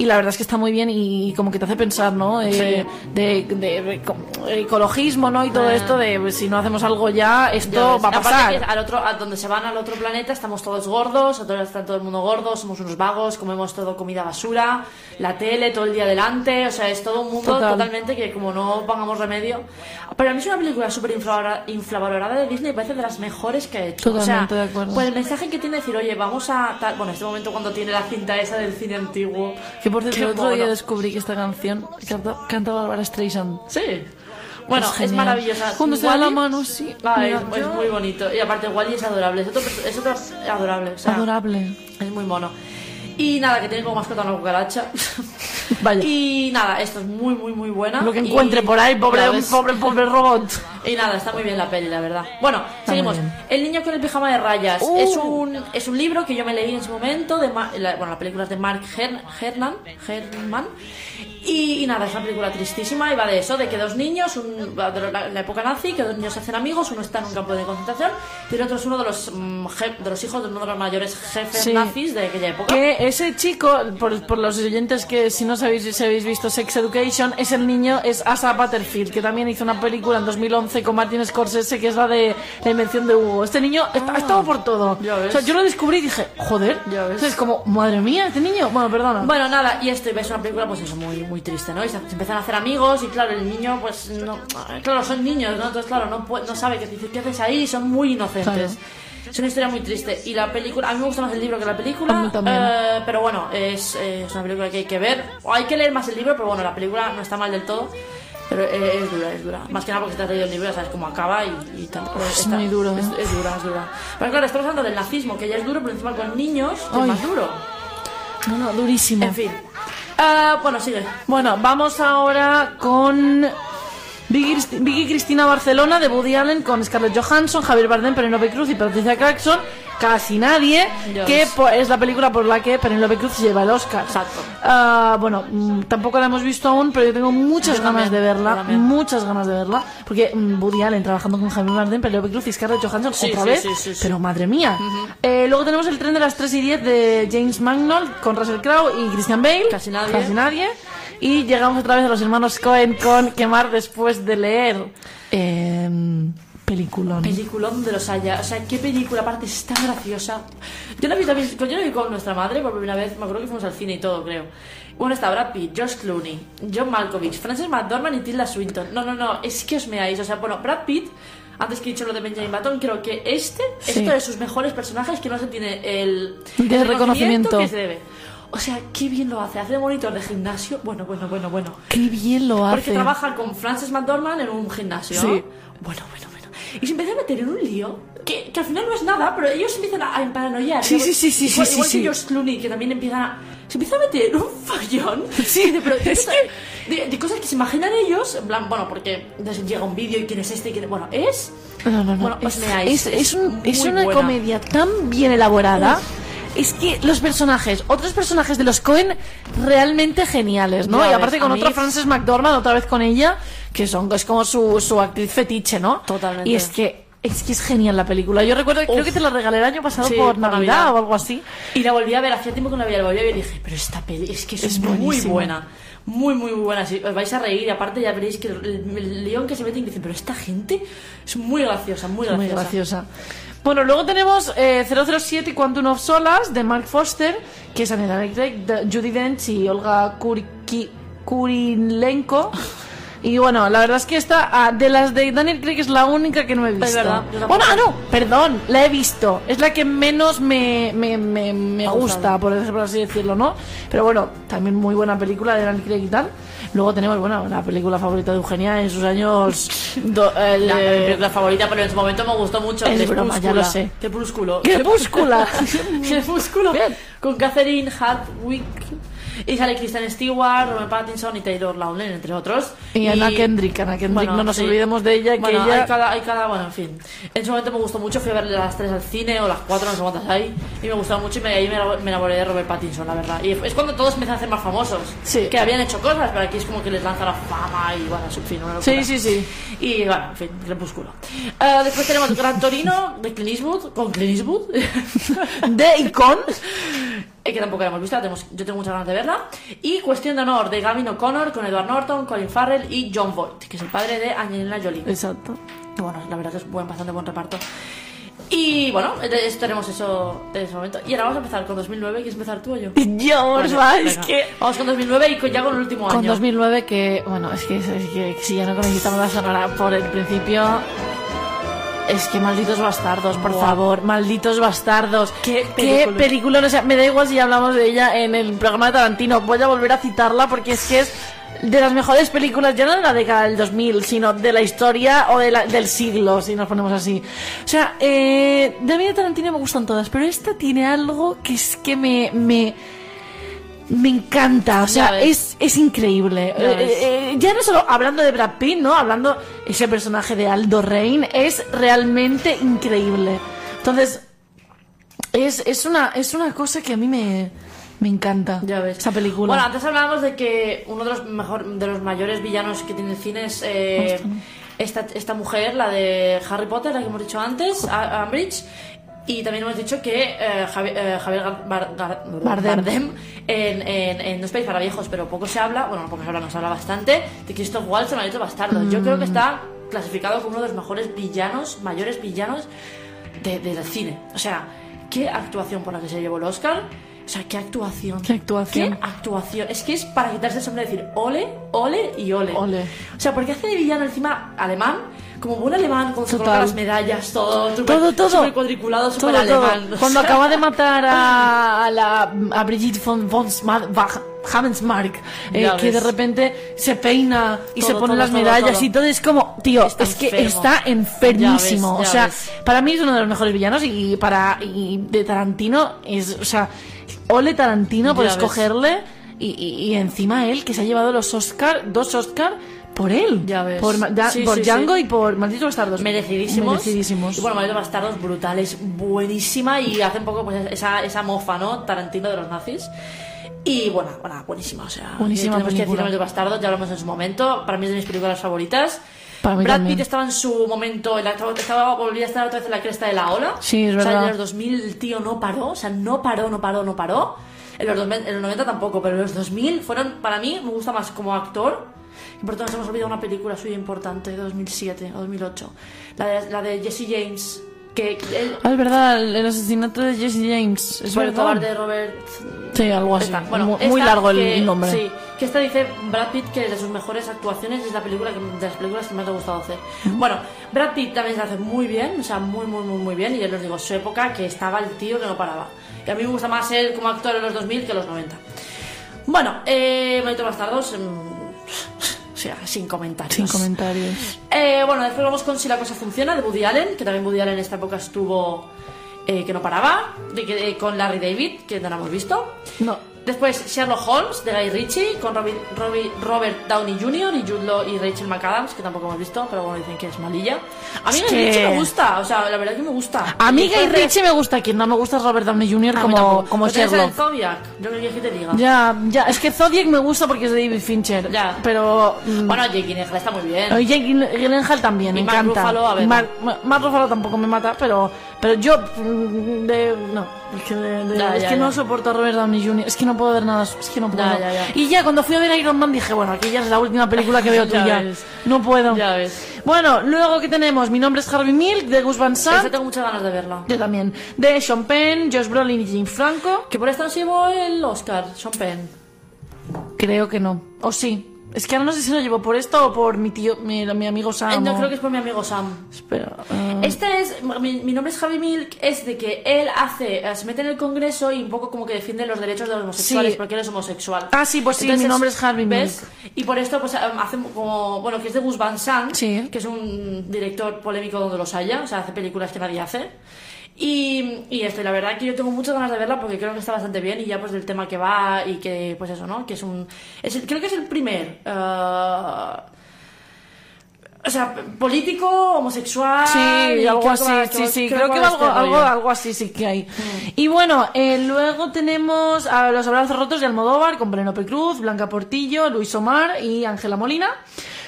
Y la verdad es que está muy bien y como que te hace pensar, ¿no? Eh, de, de- de eco- ecologismo, ¿no? Y todo Ah. esto de pues, si no hacemos algo ya, Ya esto ves. va a pasar. que al otro, a donde se van al otro planeta estamos todos gordos, a todo- está todo el mundo gordo, somos unos vagos, comemos todo comida basura, la tele todo el día delante, o sea, es todo un mundo Total. totalmente que como no pongamos remedio. Pero a mí es una película súper infravalora- infravalorada de Disney, parece de las mejores que ha hecho. Totalmente o sea, de acuerdo. Pues el mensaje que tiene decir, oye, vamos a tal, bueno, este momento cuando tiene la cinta esa del cine antiguo. Que por cierto, el otro día descubrí que esta canción canta, canta Barbara Streisand. Sí. Bueno, es, maravillosa. Cuando se da la mano, sí. Mira, es, muy bonito. Y aparte, Wally es adorable. Es otro, es otro adorable. O sea, Adorable. Es muy mono. Y nada, que tiene como mascota una cucaracha. Vaya. Y nada, esto es muy, muy, muy buena. Lo que Y- encuentre por ahí, pobre, ves. pobre, pobre robot. Y nada, está muy bien la peli, la verdad. Bueno, seguimos. muy bien. El niño con el pijama de rayas. Uh. Es, un, es un libro que yo me leí en su momento. De Ma- la, bueno, la película es de Mark Her- Hernan. Herman. Y, y nada, es una película tristísima y va de eso, de que dos niños, un, de la, la época nazi, que dos niños se hacen amigos, uno está en un campo de concentración y el otro es uno de los, mm, de los hijos de uno de los mayores jefes Sí. nazis de aquella época. Que ese chico, por, por los oyentes que si no sabéis si habéis visto Sex Education, es el niño, es Asa Butterfield, que también hizo una película en 2011 con Martin Scorsese, que es la de la invención de Hugo. Este niño está- ha estado por todo. O sea, yo lo descubrí y dije, joder, Ya ves. es como, madre mía, este niño. Bueno, perdona. Bueno, nada, y esto, y ves una película, pues eso, muy, muy triste, ¿no? Y se, empiezan a hacer amigos, y claro, el niño, pues, no, claro, son niños, ¿no? Entonces, claro, no, no sabe qué dice, ¿qué haces ahí? Son muy inocentes. Claro. Es una historia muy triste. Y la película, a mí me gusta más el libro que la película. A mí también. eh, pero bueno, es, eh, es una película que hay que ver. O hay que leer más el libro, pero bueno, la película no está mal del todo. Pero eh, es dura, es dura. Más que nada porque si te has leído el libro, ya sabes cómo acaba y, y tal. Es está- muy duro, Es, ¿eh? es dura, es dura. Pero claro, estamos hablando del nazismo, que ya es duro, pero encima con niños, que es más duro. No, no, durísimo. En fin. Bueno, sigue. Bueno, vamos ahora con Vicky, Cristi- Vicky Cristina Barcelona de Woody Allen con Scarlett Johansson, Javier Bardem, Penélope Cruz y Patricia Clarkson. Casi nadie, Dios. que es la película por la que Penélope Cruz lleva el Oscar. Exacto. Ah, bueno, mm, tampoco la hemos visto aún, pero yo tengo muchas Yo ganas también, de verla, muchas ganas de verla, porque mm, Woody Allen trabajando con Javier Bardem, Penélope Cruz y Scarlett Johansson Sí, otra sí, vez, sí, pero madre mía. Eh, luego tenemos el tren de las 3 y 10 de James Mangold con Russell Crowe y Christian Bale. Casi nadie. Casi nadie. Y llegamos otra vez a los hermanos Cohen con Quemar después de leer. Eh, peliculón. Peliculón de los haya. O sea, qué película, aparte, es tan graciosa. Yo la vi también, yo la vi con nuestra madre por primera vez, me acuerdo que fuimos al cine y todo, creo. Bueno, está Brad Pitt, George Clooney, John Malkovich, Frances McDormand y Tilda Swinton. No, no, no, es que os meáis. O sea, bueno, Brad Pitt, antes que he dicho lo de Benjamin Button, creo que este es Sí. uno de sus mejores personajes que no se tiene el, el reconocimiento. que se debe. O sea, qué bien lo hace. Hace de monitor de gimnasio. Bueno, bueno, bueno, bueno. Qué bien lo hace. Porque trabaja con Frances McDormand en un gimnasio. Sí. Bueno, bueno, bueno. Y se empieza a meter en un lío que, que al final no es nada, pero ellos empiezan a, a paranoiar. Sí, sí, sí, sí, igual, sí, igual sí, que sí. George Clooney, que también empiezan a... Se empieza a meter un follón. Sí, de, de de, de cosas que se imaginan ellos, en plan, bueno, porque llega un vídeo y quién es este y quién... Bueno, es... No, no, no. Bueno, os es, meáis. es, es un- es muy una buena. comedia tan bien elaborada. Es que los personajes, otros personajes de los Cohen, realmente geniales, ¿no? Ya y aparte ves, con otra Frances McDormand, otra vez con ella, que son es como su, su actriz fetiche, ¿no? Totalmente. Y es que es que es genial la película. Yo recuerdo, creo Uf. que te la regalé el año pasado Sí, por Navidad, Navidad. o algo así. Y la volví a ver, hacía tiempo que no la había, la volví a ver y dije, pero esta peli es que es, Es muy buena. Muy, muy buena. Sí, os vais a reír y aparte ya veréis que el, el león que se mete y dicen, pero esta gente es muy graciosa, muy graciosa. Muy graciosa. Bueno, luego tenemos eh, 007 y Quantum of Solas de Mark Foster, que es Anela Craig, de- Judy Dench y Olga Kuriki- Kurilenko. Y bueno, la verdad es que esta, ah, de las de Daniel Craig, es la única que no he visto. verdad, yo tampoco. bueno, ah, no, perdón, la he visto. Es la que menos me, me, me, me gusta, por, por así decirlo, ¿no? Pero bueno, también muy buena película de Daniel Craig y tal. Luego tenemos, bueno, la película favorita de Eugenia en sus años... do- el, eh, mi película favorita, pero en su momento me gustó mucho. Es broma, ya lo sé. Crepúsculo. Crepúscula. Crepúsculo. Con Catherine Hardwick. Y sale Kristen Stewart, Robert Pattinson y Taylor Lautner, entre otros. Y Anna Kendrick, Anna Kendrick, no nos olvidemos de ella, que Bueno, ella- hay cada, hay cada, bueno, en fin. En su momento me gustó mucho, fui a ver las tres al cine, o las cuatro, no sé cuántas hay, y me gustaba mucho, y me, ahí me, me enamoré de Robert Pattinson, la verdad. Y es cuando todos empiezan a hacer más famosos. Sí. Que habían hecho cosas, pero aquí es como que les lanza la fama, y bueno, es un fin, una. Sí, sí, sí. Y bueno, en fin, crepúsculo. Eh, después tenemos Gran Torino de Clint Eastwood, con Clint Eastwood. De Icon. Eh, que tampoco la hemos visto, la tenemos- yo tengo muchas ganas de verla. Y Cuestión de Honor de Gavin O'Connor con Edward Norton, Colin Farrell y John Voight, que es el padre de Angelina Jolie. Exacto. Y bueno, la verdad que es buen, bastante buen reparto. Y bueno, eso tenemos eso de ese momento. Y ahora vamos a empezar con 2009. ¿Quieres empezar tú o yo? Yo, es que... Vamos con 2009 y con- ya con el último Con año. 2009 que, bueno, es que, es que si ya no necesitamos la sonora por el principio... Es que malditos bastardos, por favor, malditos bastardos. Qué qué película. o sea, me da igual si ya hablamos de ella en el programa de Tarantino, voy a volver a citarla porque es que es de las mejores películas, ya no de la década del 2000, sino de la historia o de la- del siglo, si nos ponemos así. O sea, eh, de mí de Tarantino me gustan todas, pero esta tiene algo que es que me... me me encanta, o sea, es, es increíble. Ya Eh, ves. eh, ya no solo hablando de Brad Pitt, ¿no? Hablando ese personaje de Aldo Rain es realmente increíble. Entonces, es, es, una, es una cosa que a mí me, me encanta. Ya ves. Esa película. Bueno, antes hablábamos de que uno de los mejor, de los mayores villanos que tiene el cine es eh, esta, esta mujer, la de Harry Potter, la que hemos dicho antes, A- Umbridge. Y también hemos dicho que eh, Javi- eh, Javier Gar- Bar- Gar- Bardem. en, en, en No es país para viejos, pero poco se habla, bueno, poco se habla, no se habla bastante, de Christoph Waltz, maldito bastardo. Yo creo que está clasificado como uno de los mejores villanos, mayores villanos de- del cine. O sea, qué actuación por la que se llevó el Oscar. O sea, qué actuación. Qué actuación. Qué actuación. Es que es para quitarse el sombrero y decir ole, ole y ole. Ole. O sea, porque hace de villano encima alemán, como buen alemán, con coloca las medallas, todo, súper- Todo, todo. súper cuadriculado, Todo, todo. alemán. O Cuando acaba de matar a, a la a Brigitte von, von Havensmark, eh, que de repente se peina y Todo, se pone todo, las todo, medallas todo. y todo es como, tío, Está es que está enfermísimo. Ya ves, o sea, ves. para mí es uno de los mejores villanos y para y de Tarantino es, o sea, ole Tarantino por Ya escogerle y, y- y encima él que se ha llevado los Oscar, dos Oscar por él, Ya ves. por, da- Sí, por sí, Django sí. y por Malditos Bastardos, merecidísimos. merecidísimos. Y bueno, Malditos Bastardos, brutales, buenísima. Y hace un poco pues, esa, esa mofa, ¿no? Tarantino de los nazis. Y bueno, bueno buenísima. O sea, Buenísima tenemos que decir película. Malditos Bastardos, ya hablamos en su momento. Para mí es de mis películas favoritas. Brad también. Pitt estaba en su momento, en la- estaba, volvía a estar otra vez en la cresta de la ola. Sí, es O sea, verdad. en los 2000 el tío no paró, o sea, no paró, no paró, no paró. En los, 2000 en los 90 tampoco, pero en los 2000 fueron, para mí, me gusta más como actor. Y por tanto nos hemos olvidado una película suya importante de 2007 o 2008. La de, la de Jesse James, que Ah, es verdad, el, el asesinato de Jesse James. Es el verdad. cobarde de Robert Sí, algo así. esta, bueno, muy, largo el que- nombre. Sí, que esta dice Brad Pitt que de sus mejores actuaciones es la película que, de las películas que más le ha gustado hacer. Bueno, Brad Pitt también se hace muy bien, o sea, muy, muy, muy, muy bien. Y yo les digo, su época que estaba el tío que no paraba. Y a mí me gusta más él como actor en los 2000 que en los 90. Bueno, eh, Malditos Bastardos, mm, o sea, sin comentarios. Sin comentarios. Eh, bueno, después vamos con Si la cosa funciona, de Woody Allen, que también Woody Allen en esta época estuvo eh, que no paraba, de que, eh, con Larry David, que no lo hemos visto. No. Después Sherlock Holmes, de Guy Ritchie, con Robin- Robbie- Robert Downey Jr. y Jude Law y Rachel McAdams, que tampoco hemos visto, pero bueno, dicen que es malilla. A mí Es Guy que- Ritchie me gusta, o sea, la verdad que me gusta. A mí Guy Ritchie me gusta, quien no me gusta es Robert Downey Jr. A como, como Sherlock. el Zodiac, yo creo que te diga. Ya, ya, es que Zodiac me gusta porque es de David Fincher. Ya. Pero. mm, Bueno, Jake Gyllenhaal está muy bien. Jake Gyllen- Gyllenhaal también, me encanta. Ruffalo, a ver, Mark, Mark Ruffalo tampoco me mata, pero, pero yo mm, de, no, es que, de- de- Ya, es ya, que ya. no soporto a Robert Downey Jr. Es que no puedo ver nada, es que no puedo. Ya, ya, ya. Y ya cuando fui a ver Iron Man dije, bueno, aquí ya es la última película que veo Ya tuya. No puedo. Ya ves. Bueno, luego que tenemos, mi nombre es Harvey Milk de Gus Van Sant. Esta tengo muchas ganas de verla. Yo también. De Sean Penn, Josh Brolin y James Franco. Que por esto no se llevó el Oscar, Sean Penn. Creo que no. O sí. Es que ahora no sé si lo llevo por esto o por mi tío, mi, mi amigo Sam. Eh, no, o- creo que es por mi amigo Sam. Espera. ah. Este es, mi, mi nombre es Javi Milk, es de que él hace, eh, se mete en el Congreso y un poco como que defiende los derechos de los homosexuales Sí. porque él es homosexual. Ah, sí, pues sí, mi nombre es Harvey ¿ves? Y por esto pues hace como, bueno, que es de Gus Van Sant, Sí. que es un director polémico donde los haya, o sea, hace películas que nadie hace. Y, y esto, y la verdad que yo tengo muchas ganas de verla porque creo que está bastante bien y ya pues del tema que va y que, pues eso, ¿no? Que es un, es el- creo que es el primer... eh, o sea, político, homosexual. Sí, algo así, que va- sí, sí, creo creo que va algo, este algo, algo así sí que hay. Y bueno, eh, luego tenemos a Los Abrazos Rotos de Almodóvar con Penélope Cruz, Blanca Portillo, Luis Omar y Ángela Molina.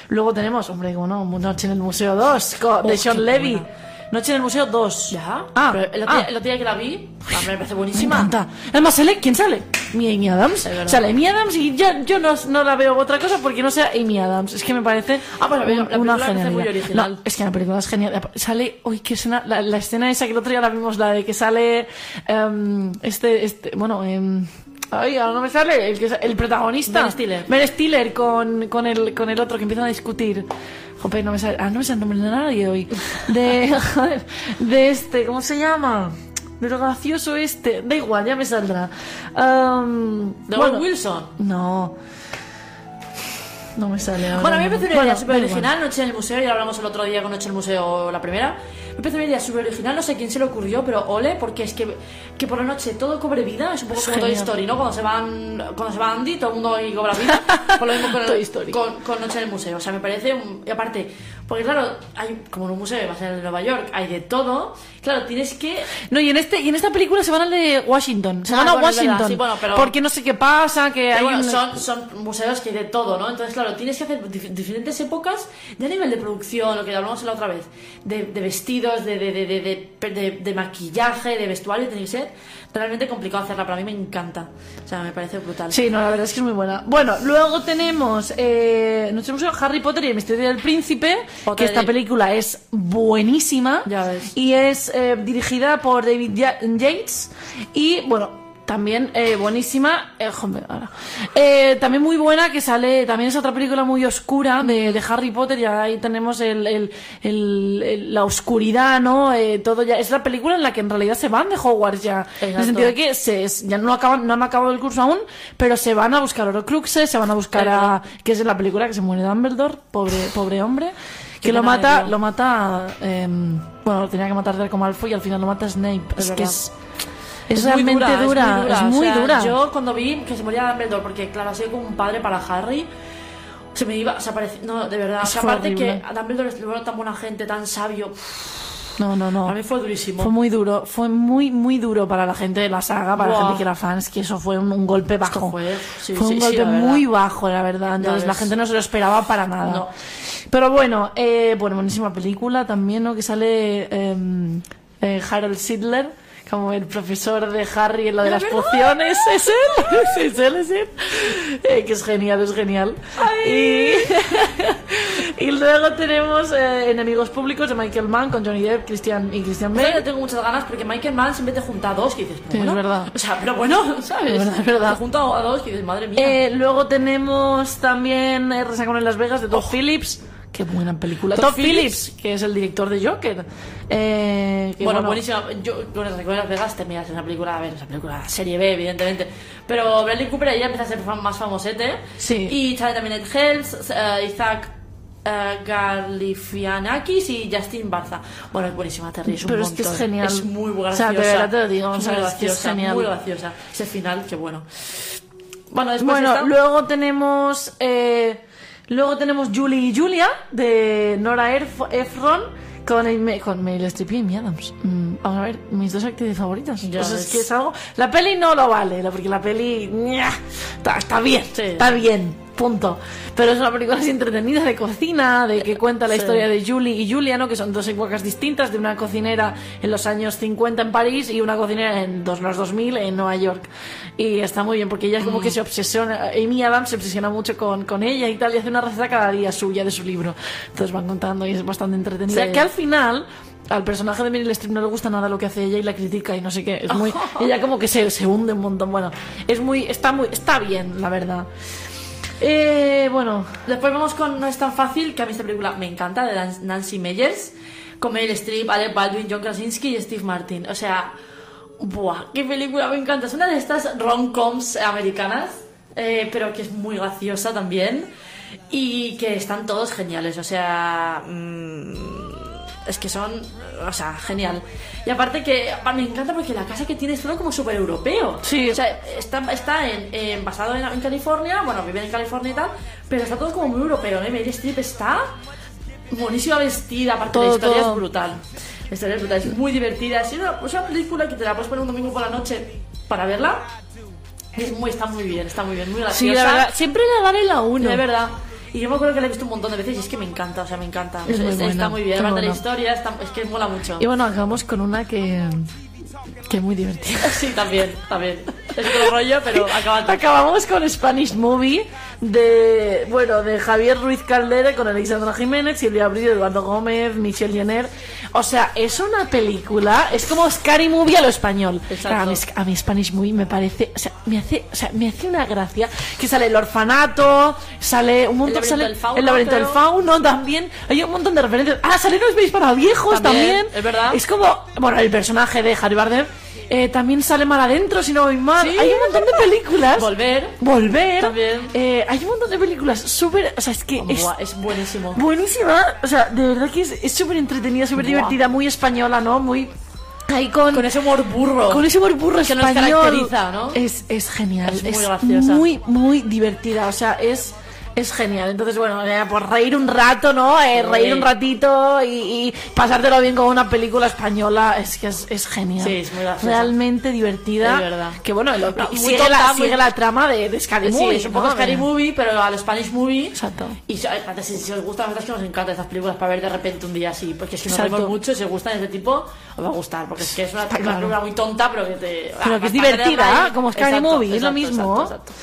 Luego tenemos, hombre, bueno, Noche en el Museo 2 co- de Oh, Sean Levy. buena. Noche en el Museo 2. ¿Ya? Ah, Pero el otro, ah. día, el otro día que la vi, a mí me parece Me buenísima. encanta. Además, sale, ¿quién sale? Mi Amy Adams. Sale Amy Adams y ya, yo no, no la veo otra cosa porque no sea Amy Adams. Es que me parece Ah, pues la un- la me parece genialidad. muy original. No, es que la película es genial. Sale, uy, qué escena, la, la escena esa que el otro día la vimos, la de que sale em, este, este, bueno, em, Ay, ahora no me sale el, el protagonista. Ben Stiller. Ben Stiller con, con, el, con el otro que empiezan a discutir. Jope, no me sale. Ah, no me sale el nombre de nadie hoy. De. joder, de este, ¿cómo se llama? De lo gracioso este. Da igual, ya me saldrá. Um, De bueno, Wilson. No. No me sale ahora. Bueno, a mí me parece una Bueno, idea súper da igual. original, Noche en el Museo, ya hablamos el otro día con Noche en el Museo, la primera. Me parece una idea súper original, no sé quién se le ocurrió, pero ole, porque es que, que por la noche todo cobre vida, es un poco Es como Toy genial. Story, ¿no? Cuando se van, cuando se va Andy, todo el mundo ahí cobra vida, por lo mismo con, Toy Story. con, con Noche en el Museo, o sea, me parece, un- y aparte, porque claro, hay, como en un museo, va a ser el de Nueva York, hay de todo, claro, tienes que No, y en, este, y en esta película se van al de Washington. Se Ah, van a bueno, Washington. sí, bueno, pero- Porque no sé qué pasa, que hay Pero bueno, un- son, son museos que hay de todo, ¿no? Entonces, claro, tienes que hacer dif- diferentes épocas de a nivel de producción, lo que hablamos la otra vez, de, de vestidos, de, de, de, maquillaje, de vestuario, tiene que ser realmente complicado hacerla, pero a mí me encanta. O sea, me parece brutal. Sí, no, la verdad es que es muy buena. Bueno, luego tenemos eh, nuestro museo Harry Potter y el misterio del príncipe, que esta película es buenísima. Ya ves. Y es eh, dirigida por David Ya- Yates. Y bueno, también eh, buenísima. eh, joder, ahora. Eh, también muy buena, que sale. También es otra película muy oscura de, de Harry Potter. Y ahí tenemos el, el- el- la oscuridad, ¿no? Eh, todo ya. Es la película en la que en realidad se van de Hogwarts ya. En el sentido de que se, es- ya no acaban, no han acabado el curso aún, pero se van a buscar Horocruxes, se van a buscar Es a. que es en la película que se muere Dumbledore, pobre, pobre hombre. Qué Que lo mata, lo mata, em, bueno, lo tenía que matar Draco Malfoy y al final lo mata Snape. Es, que verdad. Es, es, muy realmente dura, es muy o sea, dura. Yo cuando vi que se moría Dumbledore, porque claro, ha sido como un padre para Harry, se me iba, o sea, no, de verdad, o sea, aparte que horrible. a Dumbledore es tan buena gente, tan sabio, No, no, no. a mí fue durísimo. Fue muy duro, fue muy, muy duro para la gente de la saga, para la Buah. gente que era fans, que eso fue un, un golpe bajo. fue- sí, Fue sí, un sí, golpe la verdad. muy bajo, la verdad. Entonces la gente no se lo esperaba para nada. No. Pero bueno, eh, bueno, buenísima película también, ¿no? Que sale eh, eh, Harold Sidler, como el profesor de Harry en lo de las pociones. ¿Es él? Es él, es él. Eh, que es genial, es genial. Y, y luego tenemos eh, Enemigos Públicos de Michael Mann con Johnny Depp Christian, y Christian Yo Bale. tengo muchas ganas porque Michael Mann siempre te junta a dos que dices, pero Sí, es bueno, verdad. O sea, pero bueno, ¿sabes? Es verdad, es verdad. Te junta a dos que dices, madre mía. Eh, luego tenemos también eh, Resacón en Las Vegas de Todd Phillips. Qué buena película. Todd Todd Phillips. Phillips, que es el director de Joker. Eh, que, bueno, buenísima. Yo con el Recuerdo de Vegas te miras una película, a ver, esa película serie B, evidentemente. Pero Bradley Cooper ahí empieza a ser más famosete. Sí. Y sale también Ed Helms, eh, Isaac eh, Galifianakis y Justin Barza. Bueno, es buenísima, te ríes un Pero es que es genial. Es muy O graciosa. sea, de verdad te lo digo, o Muy sea, es graciosa, genial. Muy graciosa. Ese final, qué bueno. Bueno, después Bueno, está- luego tenemos. eh, luego tenemos Julie y Julia de Nora Erf- Ephron. Con, con Meryl Streep y Amy Adams. Mm, vamos a ver, mis dos actrices favoritas. Ya Pues es ves. que es algo. La peli no lo vale, porque la peli. Está, está bien, Sí. está bien, punto. Pero es una película así entretenida de cocina, de que cuenta la Sí. historia de Julie y Julia, ¿no? Que son dos épocas distintas, de una cocinera en los años 50 en París y una cocinera en dos, los 2000 en Nueva York. Y está muy bien, porque ella es como que se obsesiona, Amy Adams se obsesiona mucho con, con ella y tal, y hace una receta cada día suya de su libro. Entonces van contando y es bastante entretenida. Sí. Que al final... Al personaje de Meryl Streep no le gusta nada lo que hace ella y la critica y no sé qué. Es muy, ella como que se, se hunde un montón. Bueno, es muy, está muy, está bien, la verdad. Eh, bueno, Después vamos con No es tan fácil, que a mí esta película me encanta, de Nancy Meyers, con Meryl Streep, Alec Baldwin, John Krasinski y Steve Martin. O sea, ¡buah! ¡Qué película! Me encanta. Es una de estas rom-coms americanas, eh, pero que es muy graciosa también y que están todos geniales. O sea, mm, es que son, o sea, genial. Y aparte que me encanta porque la casa que tiene es todo como súper europeo. Sí. O sea, está, está en, en- basado en, en California, bueno, vive en California y tal, pero está todo como muy europeo. Y Meryl Streep está buenísima vestida, aparte Todo, la historia todo. es brutal. La historia es brutal, es muy divertida. Es una, es una película que te la puedes poner un domingo por la noche para verla. Es muy, está muy bien, está muy bien, muy graciosa. sí, la verdad, siempre la dan en la 1. De verdad. Y yo me acuerdo que la he visto un montón de veces y es que me encanta, o sea, me encanta. Es muy está muy bien, qué aparte la historia, está- es que mola mucho. Y bueno, acabamos con una que, que es muy divertida. Sí, también, también. Es otro rollo, pero acaba Acabamos con Spanish Movie de bueno de Javier Ruiz Caldera con Alexandra Jiménez, Silvia Abril, Eduardo Gómez, Michelle Jenner. O sea, es una película, es como Scary Movie a lo español. Exacto. Claro, a, mí, a mí Spanish Movie me parece, o sea, me hace, o sea, me hace una gracia que sale el orfanato, sale un montón, laberinto sale del fauno, el laberinto del fauno también. Hay un montón de referencias. Ah, sale No veis para viejos También, también. es verdad. Es como, bueno, el personaje de Harry Bardem eh, también sale mal adentro, si no voy mal. Sí, Hay un montón de películas. Volver. Volver. También. Eh, hay un montón de películas súper. O sea, es que es Buah, es buenísimo. buenísima. O sea, de verdad que es es súper entretenida, súper divertida, muy española, ¿no? Muy. Ahí con. Con ese humor burro. con ese humor burro Que nos español. caracteriza, ¿no? Es, es genial. Es muy graciosa. Muy, muy divertida. O sea, es. Es genial, entonces bueno, eh, por reír un rato, ¿no? Eh, Sí. reír un ratito y, y pasártelo bien con una película española, es que es, es genial. Sí, es muy. Realmente divertida. Es verdad. Que bueno, muy sigue, tonta, la, muy- sigue la trama de, de Scary Sí, Movie. es un poco ¿no? Scary De- Movie, pero al Spanish Movie. Exacto. Y si, si, si os gusta, la verdad es que nos encantan estas películas para ver de repente un día así. Porque es que nos Exacto. reímos mucho y si os gustan este tipo, os va a gustar. Porque es que es una, una claro. película muy tonta, pero que te. Pero ah, que es divertida, ahí. como Scary Exacto, Movie, es lo exacto, mismo. exacto, exacto.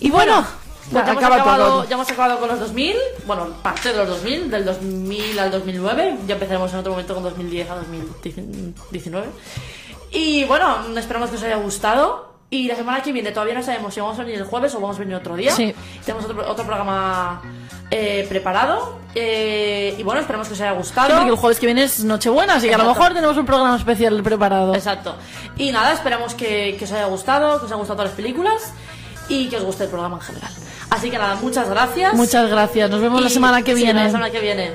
Y bueno, Pues ya, hemos acaba acabado, ya hemos acabado con los 2000, bueno, parte de los 2000, del 2000 al 2009, ya empezaremos en otro momento con 2010 a 2019. Y bueno, esperamos que os haya gustado. Y la semana que viene todavía no sabemos si vamos a venir el jueves o vamos a venir otro día. Sí. Tenemos otro, otro programa eh, preparado. Eh, y bueno, esperemos que os haya Sí, gustado. porque el jueves que viene es Nochebuena, así que a lo mejor tenemos un programa especial preparado. Exacto. Y nada, esperamos que, que os haya gustado, que os haya gustado todas las películas y que os guste el programa en general. Así que nada, muchas gracias. Muchas gracias, nos vemos la semana que sí, viene. la semana que viene.